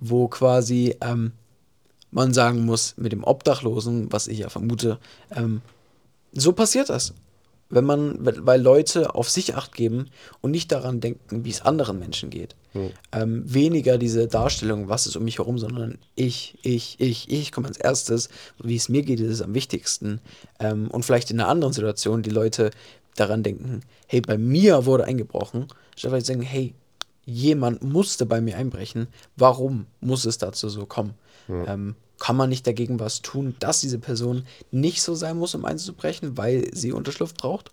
Speaker 2: wo quasi ähm, man sagen muss, mit dem Obdachlosen, was ich ja vermute, ähm, so passiert das. Wenn man, weil weil Leute auf sich acht geben und nicht daran denken, wie es anderen Menschen geht. Ähm, weniger diese Darstellung, was ist um mich herum, sondern ich, ich, ich, ich komme als erstes. Wie es mir geht, ist es am wichtigsten. Ähm, und vielleicht in einer anderen Situation die Leute daran denken, hey, bei mir wurde eingebrochen, statt vielleicht sagen, hey, jemand musste bei mir einbrechen. Warum muss es dazu so kommen? Ähm, kann man nicht dagegen was tun, dass diese Person nicht so sein muss, um einzubrechen, weil sie Unterschlupf braucht?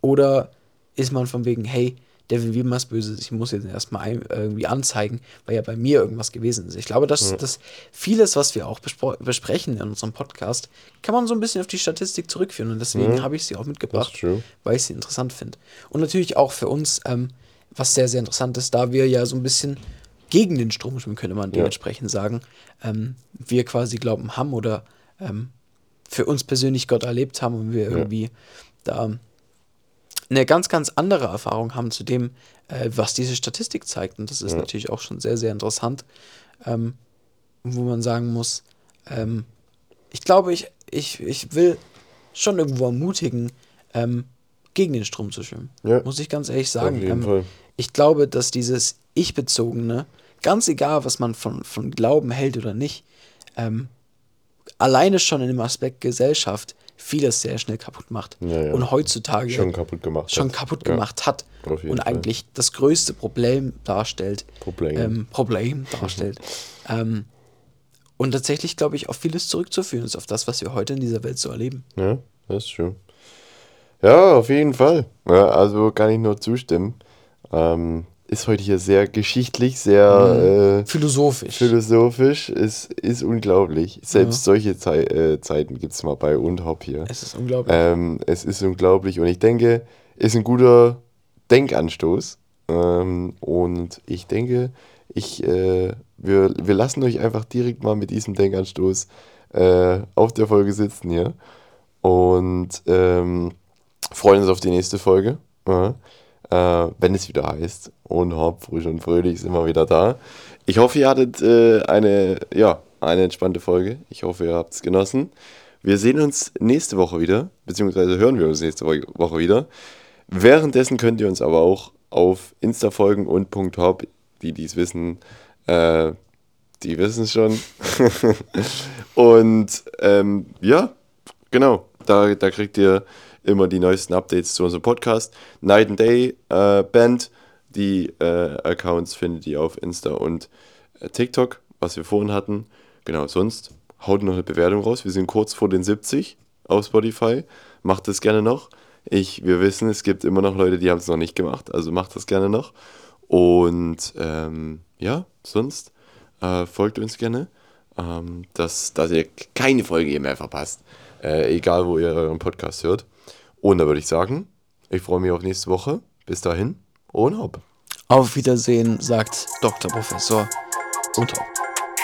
Speaker 2: Oder ist man von wegen, hey, der will wie was Böses, ich muss jetzt erstmal ein, irgendwie anzeigen, weil ja bei mir irgendwas gewesen ist. Ich glaube, dass, dass vieles, was wir auch besprechen in unserem Podcast, kann man so ein bisschen auf die Statistik zurückführen. Und deswegen habe ich sie auch mitgebracht, weil ich sie interessant finde. Und natürlich auch für uns, ähm, was sehr, sehr interessant ist, da wir ja so ein bisschen gegen den Strom schwimmen, könnte man dementsprechend sagen, ähm, wir quasi glauben haben oder ähm, für uns persönlich Gott erlebt haben und wir irgendwie da eine ganz, ganz andere Erfahrung haben zu dem, äh, was diese Statistik zeigt. Und das ist natürlich auch schon sehr, sehr interessant, ähm, wo man sagen muss, ähm, ich glaube, ich, ich, ich will schon irgendwo ermutigen, ähm, gegen den Strom zu schwimmen.
Speaker 1: Ja.
Speaker 2: Muss ich ganz ehrlich sagen. Ähm. Ich glaube, dass dieses Ich-Bezogene, ganz egal, was man von, von Glauben hält oder nicht, ähm, alleine schon in dem Aspekt Gesellschaft vieles sehr schnell kaputt macht.
Speaker 1: Ja, ja.
Speaker 2: Und heutzutage
Speaker 1: Schon kaputt gemacht
Speaker 2: schon
Speaker 1: hat.
Speaker 2: kaputt
Speaker 1: Ja.
Speaker 2: gemacht hat.
Speaker 1: Auf jeden
Speaker 2: Und
Speaker 1: Fall.
Speaker 2: eigentlich das größte Problem darstellt.
Speaker 1: Problem.
Speaker 2: Ähm, Problem darstellt. ähm, und tatsächlich, glaube ich, auf vieles zurückzuführen ist, auf das, was wir heute in dieser Welt so erleben.
Speaker 1: Ja, das ist schön. Ja, auf jeden Fall. Ja, also kann ich nur zustimmen. Ähm, ist heute hier sehr geschichtlich, sehr äh,
Speaker 2: Philosophisch.
Speaker 1: philosophisch. Ist, ist unglaublich. Selbst solche Zei äh, Zeiten gibt es mal bei Undhop hier.
Speaker 2: es ist unglaublich.
Speaker 1: Ähm, es ist unglaublich und ich denke, ist ein guter Denkanstoß. Ähm, und ich denke, ich, äh, wir, wir lassen euch einfach direkt mal mit diesem Denkanstoß äh, auf der Folge sitzen hier. Und ähm, freuen uns auf die nächste Folge. Ja. Äh, wenn es wieder heißt, ohne Haupt, frisch und fröhlich sind wir wieder da. Ich hoffe, ihr hattet äh, eine, ja, eine entspannte Folge. Ich hoffe, ihr habt es genossen. Wir sehen uns nächste Woche wieder, beziehungsweise hören wir uns nächste Wo- Woche wieder. Währenddessen könnt ihr uns aber auch auf Insta folgen und .hop, die dies wissen, äh, die wissen es schon. und ähm, ja, genau, da, da kriegt ihr immer die neuesten Updates zu unserem Podcast. Night and Day äh, Band, die äh, Accounts findet ihr auf Insta und äh, TikTok, was wir vorhin hatten. Genau, sonst haut noch eine Bewertung raus. Wir sind kurz vor den 70 auf Spotify. Macht das gerne noch. Ich, wir wissen, es gibt immer noch Leute, die haben es noch nicht gemacht. Also macht das gerne noch. Und ähm, ja, sonst äh, folgt uns gerne, ähm, dass, dass ihr keine Folge mehr verpasst. Äh, egal, wo ihr euren Podcast hört. Und da würde ich sagen, ich freue mich auf nächste Woche. Bis dahin und hopp.
Speaker 2: Auf Wiedersehen, sagt Dr. Professor und hopp.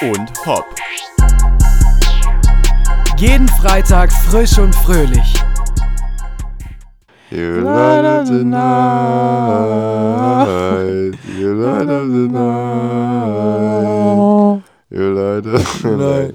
Speaker 4: und Hop.
Speaker 5: Jeden Freitag frisch und fröhlich.
Speaker 1: You light up the night. You light up the night. You light up the night.